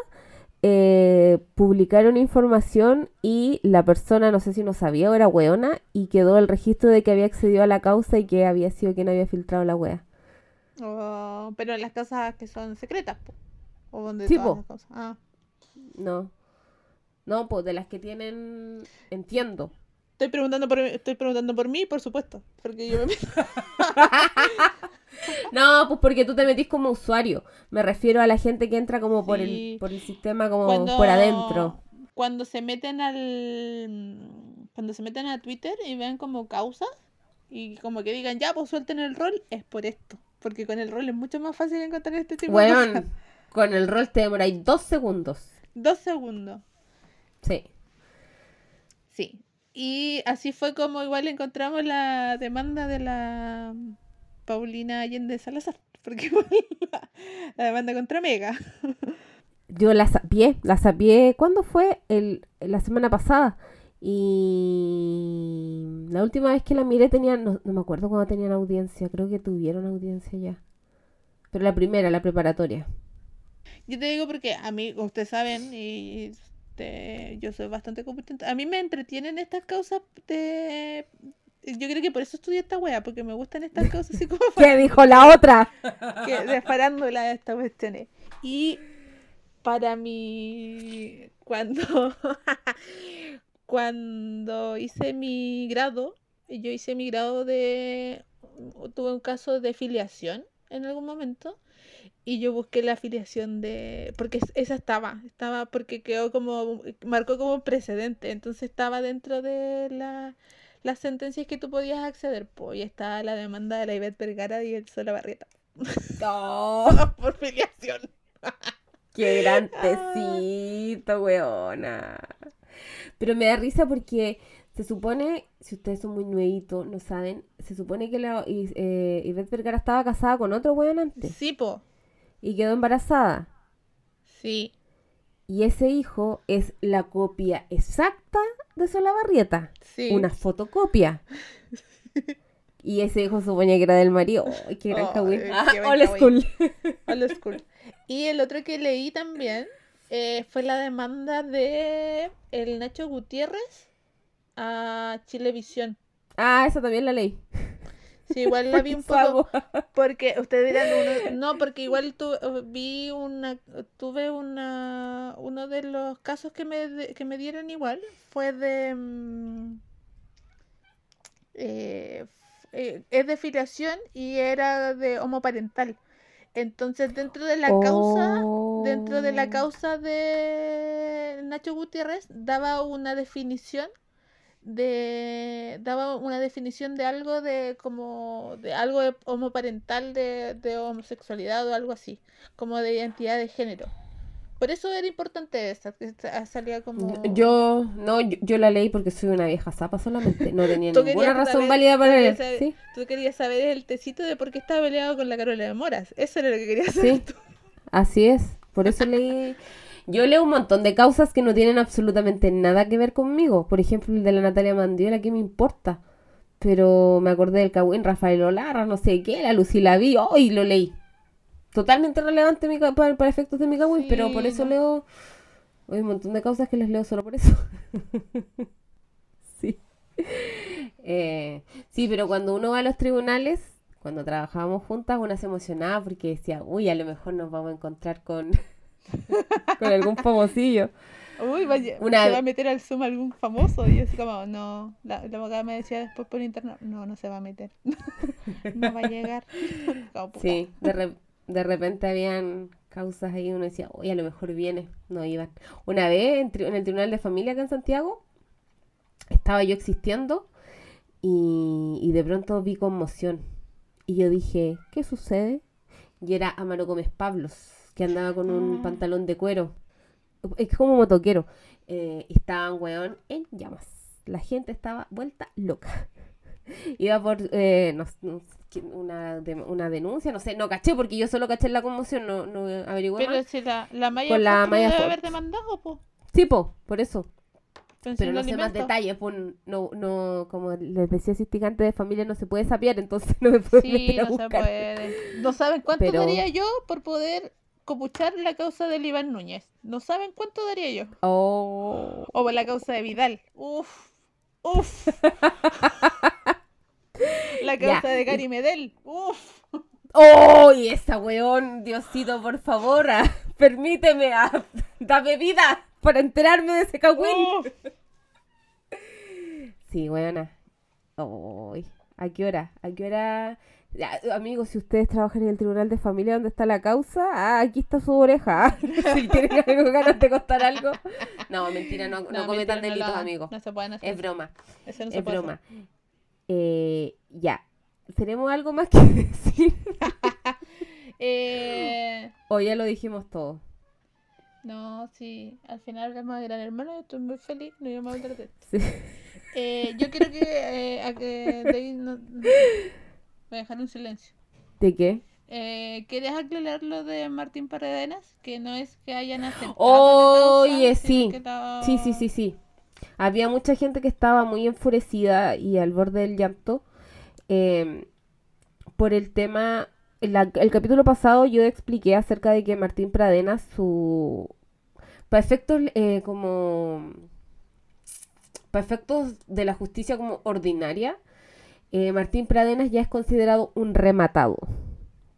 eh, publicaron información y la persona, no sé si no sabía o era weona, y quedó el registro de que había accedido a la causa y que había sido quien había filtrado la wea. Oh, pero en las casas que son secretas, po. O donde Sí, todas las. Ah. No. No, pues de las que tienen, entiendo. Estoy preguntando por estoy preguntando por mí, por supuesto. Porque yo me meto- <laughs> <laughs> <laughs> No, pues porque tú te metís como usuario. Me refiero a la gente que entra como por el, por el sistema, como cuando, por adentro. Cuando se meten al. Cuando se meten a Twitter y vean como causas y como que digan, ya, pues suelten el rol, es por esto. Porque con el rol es mucho más fácil encontrar este tipo de Bueno, cosas. con el rol te demoráis dos segundos. Dos segundos. Sí. Sí. Y así fue como igual encontramos la demanda de la Paulina Allende Salazar. <laughs> Porque la, la demanda contra Mega. Yo la sapié, la sapié, ¿cuándo fue? El, la semana pasada. Y la última vez que la miré tenía, no, no me acuerdo cuándo tenían audiencia, creo que tuvieron audiencia ya. Pero la primera, la preparatoria. Yo te digo porque a mí, ustedes saben, y este, yo soy bastante competente. A mí me entretienen estas causas de... Yo creo que por eso estudié esta wea, porque me gustan estas <laughs> causas así como ¿Qué dijo la otra? <laughs> que de farándula de estas cuestiones. Y para mí, cuando, <laughs> cuando hice mi grado, yo hice mi grado de, tuve un caso de filiación en algún momento. Y yo busqué la afiliación de. Porque es- esa estaba. Estaba porque quedó como. Marcó como precedente. Entonces estaba dentro de la, las sentencias que tú podías acceder. Pues y estaba la demanda de la Ivette Vergara y el Sola Barrieta. <laughs> por filiación. Qué gran <laughs> tecito, weona. Pero me da risa porque se supone, si ustedes son muy nuevitos, no saben, se supone que la, eh, Ivette Vergara estaba casada con otro weón antes Sí, po. y quedó embarazada. Sí. Y ese hijo es la copia exacta de Solabarrieta. Sí. Una fotocopia. <laughs> Y ese hijo suponía que era del marido. ¡Ay, qué gran Ah, school. Y el otro que leí también eh, fue la demanda de el Nacho Gutiérrez a Chilevisión. Ah, esa también la leí. Sí, igual la vi un poco. Porque ustedes dirán, <laughs> no, porque igual tu, vi una, tuve una, uno de los casos que me, que me dieron igual, fue de... Mm, eh, eh, es de filiación y era de homoparental. Entonces, dentro de la causa, dentro de la oh. causa de Nacho Gutiérrez, daba una definición de daba una definición de algo de como de algo homoparental de, de homosexualidad o algo así, como de identidad de género. Por eso era importante esta, que salía como... Yo, no, yo, la leí porque soy una vieja zapa solamente, no tenía <laughs> ninguna razón válida para leer. ¿sí? Tú querías saber el tecito de por qué estaba peleado con la Carola de Moras, eso era lo que querías saber sí, así es, por eso leí... <laughs> Yo leo un montón de causas que no tienen absolutamente nada que ver conmigo. Por ejemplo, el de la Natalia Mandiola, ¿qué me importa? Pero me acordé del Cagüín, Rafael Olarra, no sé qué, la Lucila vi, hoy lo leí totalmente relevante mi, para, para, efectos de mi sí, pero por eso leo hay un montón de causas que les leo solo por eso. <laughs> sí. Eh, sí, pero cuando uno va a los tribunales, cuando trabajábamos juntas, una se emocionaba porque decía, uy, a lo mejor nos vamos a encontrar con, <laughs> con algún famosillo. Uy, vaya, una... se va a meter al Zoom algún famoso. Y yo así como, no, la, la abogada me decía después por internet, no, no se va a meter. <laughs> no va a llegar. <laughs> sí, de repente de repente habían causas ahí, uno decía, oye, a lo mejor viene, no iban. Una vez en, el Tribunal de Familia acá en Santiago, estaba yo existiendo y, de pronto vi conmoción. Y yo dije, ¿qué sucede? Y era Amaro Gómez Pablos, que andaba con un ah. pantalón de cuero. Es como motoquero. Eh, estaban, weón, en llamas. La gente estaba vuelta loca. <laughs> Iba por, eh, no, una, una denuncia, no sé, no caché porque yo solo caché la conmoción, no, no averigué Pero si la, la Maya Con la Maya debe haber demandado, po. Sí, po, por eso. pero no sé más detalles, pues no, no, como les decía asistigante de familia, no se puede sapear, entonces <laughs> no me puedo sí, no se puede. No saben cuánto daría yo por poder copuchar la causa de Iván Núñez. No saben cuánto daría yo. Oh. O por la causa de Vidal. Uf. Uf. <laughs> La causa de Gary Medel. Uf. ¡Oh! Y esa weón, Diosito, por favor, ah, permíteme, ah, dame vida para enterarme de ese cagüín. Sí, weona. Oh, ¿A qué hora? ¿A qué hora? Amigos, si ustedes trabajan en el Tribunal de Familia donde está la causa, ah, aquí está su oreja. <laughs> Si tienen algo ganas de contar algo. No, mentira, no, no, cometan delitos, amigos. No se pueden hacer. Es broma. Eso no es puede broma. Eh, ya. ¿Tenemos algo más que <laughs> decir? <laughs> eh... O ya lo dijimos todo. No, sí. Al final hablamos de Gran Hermano y estoy muy feliz. No íbamos a esto. Eh, yo quiero que, eh, a que David voy a dejar un silencio. ¿De qué? Eh, ¿Quieres aclarar lo de Martín Paredenas? Que no es que hayan aceptado. Oye, sí. Sí, sí, sí, sí. Había mucha gente que estaba muy enfurecida y al borde del llanto em, por el tema... el capítulo pasado yo expliqué acerca de que Martín Pradenas, su... Para efectos eh, como... Para efectos de la justicia como ordinaria, eh, Martín Pradenas ya es considerado un rematado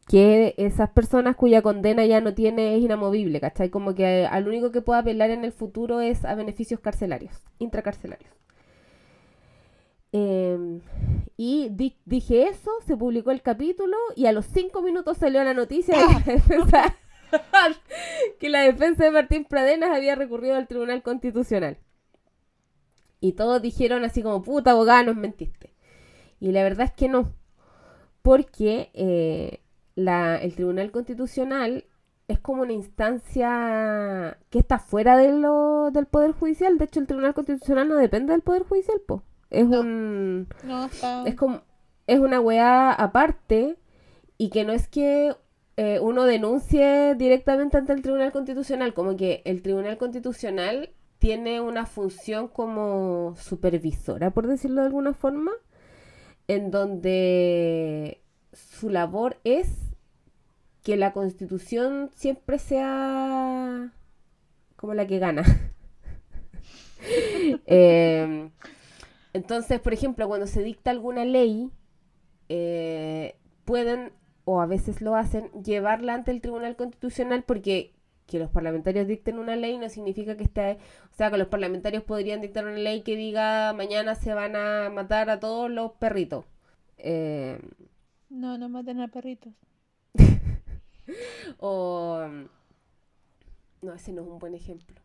que esas personas cuya condena ya no tiene es inamovible, ¿cachai? Como que al único que pueda apelar en el futuro es a beneficios carcelarios, intracarcelarios. Em, y dije eso, se publicó el capítulo y a los cinco minutos salió la noticia de la defensa, <laughs> que la defensa de Martín Pradenas había recurrido al Tribunal Constitucional. Y todos dijeron así como, puta abogada, nos mentiste. Y la verdad es que no. Porque eh, la, el Tribunal Constitucional es como una instancia que está fuera de lo, del Poder Judicial. De hecho, el Tribunal Constitucional no depende del Poder Judicial, po. Es un... Es como... Es una weá aparte y que no es que eh, uno denuncie directamente ante el Tribunal Constitucional, como que el Tribunal Constitucional tiene una función como supervisora, por decirlo de alguna forma, en donde su labor es que la constitución siempre sea como la que gana. <laughs> Em, entonces, por ejemplo, cuando se dicta alguna ley, eh, pueden, o a veces lo hacen, llevarla ante el Tribunal Constitucional porque que los parlamentarios dicten una ley no significa que esté, o sea, que los parlamentarios podrían dictar una ley que diga mañana se van a matar a todos los perritos. Eh, no, no maten a perritos. <laughs> o... No, ese no es un buen ejemplo.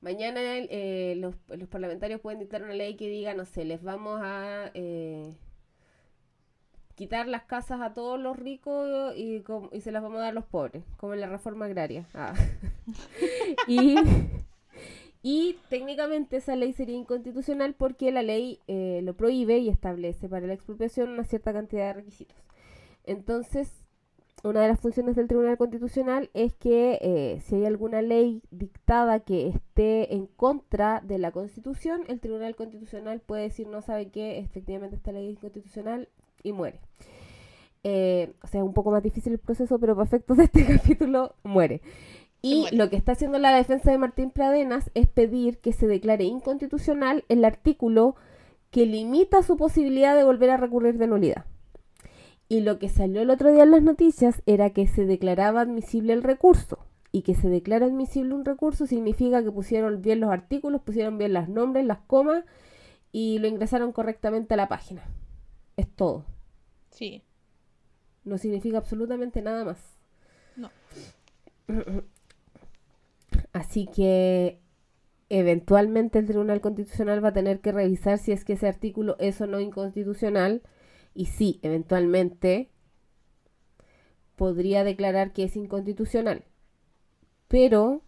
Mañana eh, los, los, parlamentarios pueden dictar una ley que diga, no sé, les vamos a... Eh, quitar las casas a todos los ricos y, se las vamos a dar a los pobres, como en la reforma agraria. Ah. <laughs> y, técnicamente esa ley sería inconstitucional porque la ley eh, lo prohíbe y establece para la expropiación una cierta cantidad de requisitos. Entonces, una de las funciones del Tribunal Constitucional es que eh, si hay alguna ley dictada que esté en contra de la Constitución, el Tribunal Constitucional puede decir no sabe que efectivamente esta ley es inconstitucional y muere. Eh, o sea, es un poco más difícil el proceso, pero para efectos de este <laughs> capítulo muere. Y lo que está haciendo la defensa de Martín Pradenas es pedir que se declare inconstitucional el artículo que limita su posibilidad de volver a recurrir de nulidad. Y lo que salió el otro día en las noticias era que se declaraba admisible el recurso. Y que se declara admisible un recurso significa que pusieron bien los artículos, pusieron bien los nombres, las comas y lo ingresaron correctamente a la página. Es todo. Sí. No significa absolutamente nada más. No. <clears throat> Así que eventualmente el Tribunal Constitucional va a tener que revisar si es que ese artículo es o no inconstitucional. Y sí, eventualmente podría declarar que es inconstitucional. Pero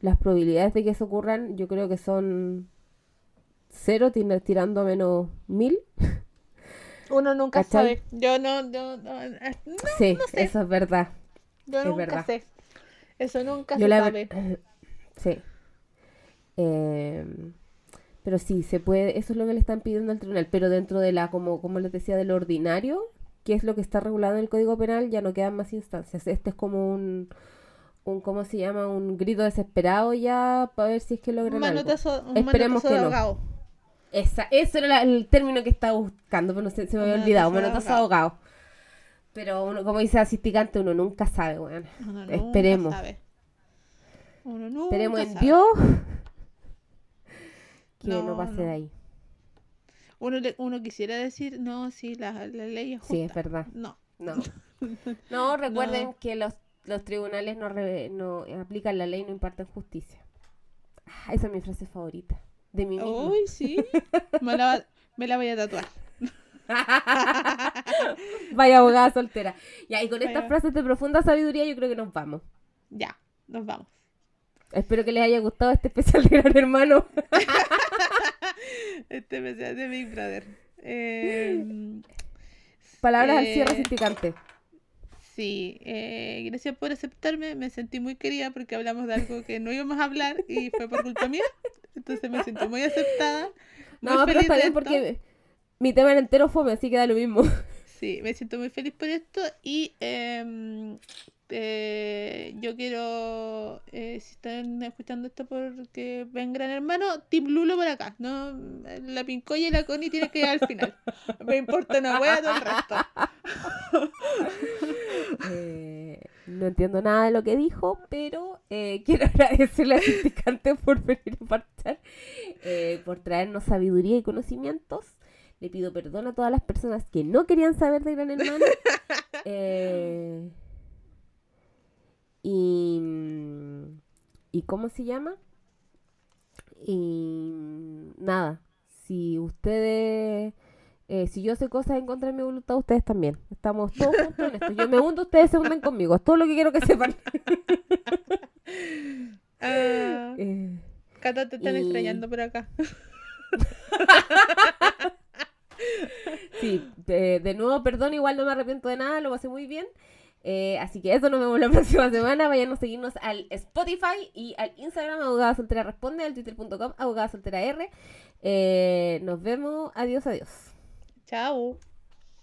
las probabilidades de que eso ocurran yo creo que son cero tirando a menos mil. <laughs> Uno nunca sabe. Yo no, no, sí, eso es verdad. Yo nunca sé. Eso nunca se sabe. <clears throat> Sí. Em, pero sí, se puede, eso es lo que le están pidiendo al tribunal, pero dentro de la, como, como les decía, del ordinario, que es lo que está regulado en el Código Penal, ya no quedan más instancias. Este es como un, un ¿cómo se llama? Un grito desesperado ya para ver si es que logran un algo. Esperemos que no. Esa, eso era el término que estaba buscando, pero no sé, se me había olvidado. Manotazo ahogado. Pero uno, como dice asisticante, uno nunca sabe, weón. Esperemos. Uno nunca Esperemos en Dios que no, pase de ahí. Uno, uno quisiera decir, no, sí, la, la ley es justa. Sí, es verdad. No. No. <laughs> no, recuerden que los, los tribunales no, no aplican la ley, no imparten justicia. Ah, esa es mi frase favorita de mí Uy, sí. Me la, me la voy a tatuar. <laughs> Vaya abogada soltera. Ya, y con estas frases de profunda sabiduría yo creo que nos vamos. Ya, nos vamos. Espero que les haya gustado este especial de Gran Hermano. <laughs> este especial de Big Brother. <laughs> Eh, Palabras al cierre eh, Sí, eh, gracias por aceptarme. Me sentí muy querida porque hablamos de algo que no íbamos a hablar y fue por culpa mía. Entonces me siento muy aceptada. no, pero está bien porque mi tema era entero fome, así que da lo mismo. Sí, me siento muy feliz por esto y eh, eh, yo quiero, eh, si están escuchando esto porque ven Gran Hermano, Team Lulo por acá. No, la Pincoya y la Connie tienen que ir al final. <laughs> Me importa una wea todo el resto. <laughs> Eh, no entiendo nada de lo que dijo, pero <laughs> quiero agradecerle a Criticante por venir a parchar, por traernos sabiduría y conocimientos. Le pido perdón a todas las personas que no querían saber de Gran Hermano. Eh, y, ¿Y cómo se llama? Y nada, si ustedes, eh, si yo sé cosas en contra de mi voluntad, ustedes también. Estamos todos juntos en esto. Yo me hundo, ustedes se hunden conmigo. Es todo lo que quiero que sepan. <laughs> Ah, eh, Cata, te están extrañando por acá. <laughs> sí, de, nuevo, perdón, igual no me arrepiento de nada, lo pasé muy bien. Eh, así que eso nos vemos la <laughs> próxima semana. Vayan a seguirnos al Spotify y al Instagram Abogada Soltera Responde, al twitter.com Abogada Soltera R. Eh, nos vemos. Adiós, adiós. Chao.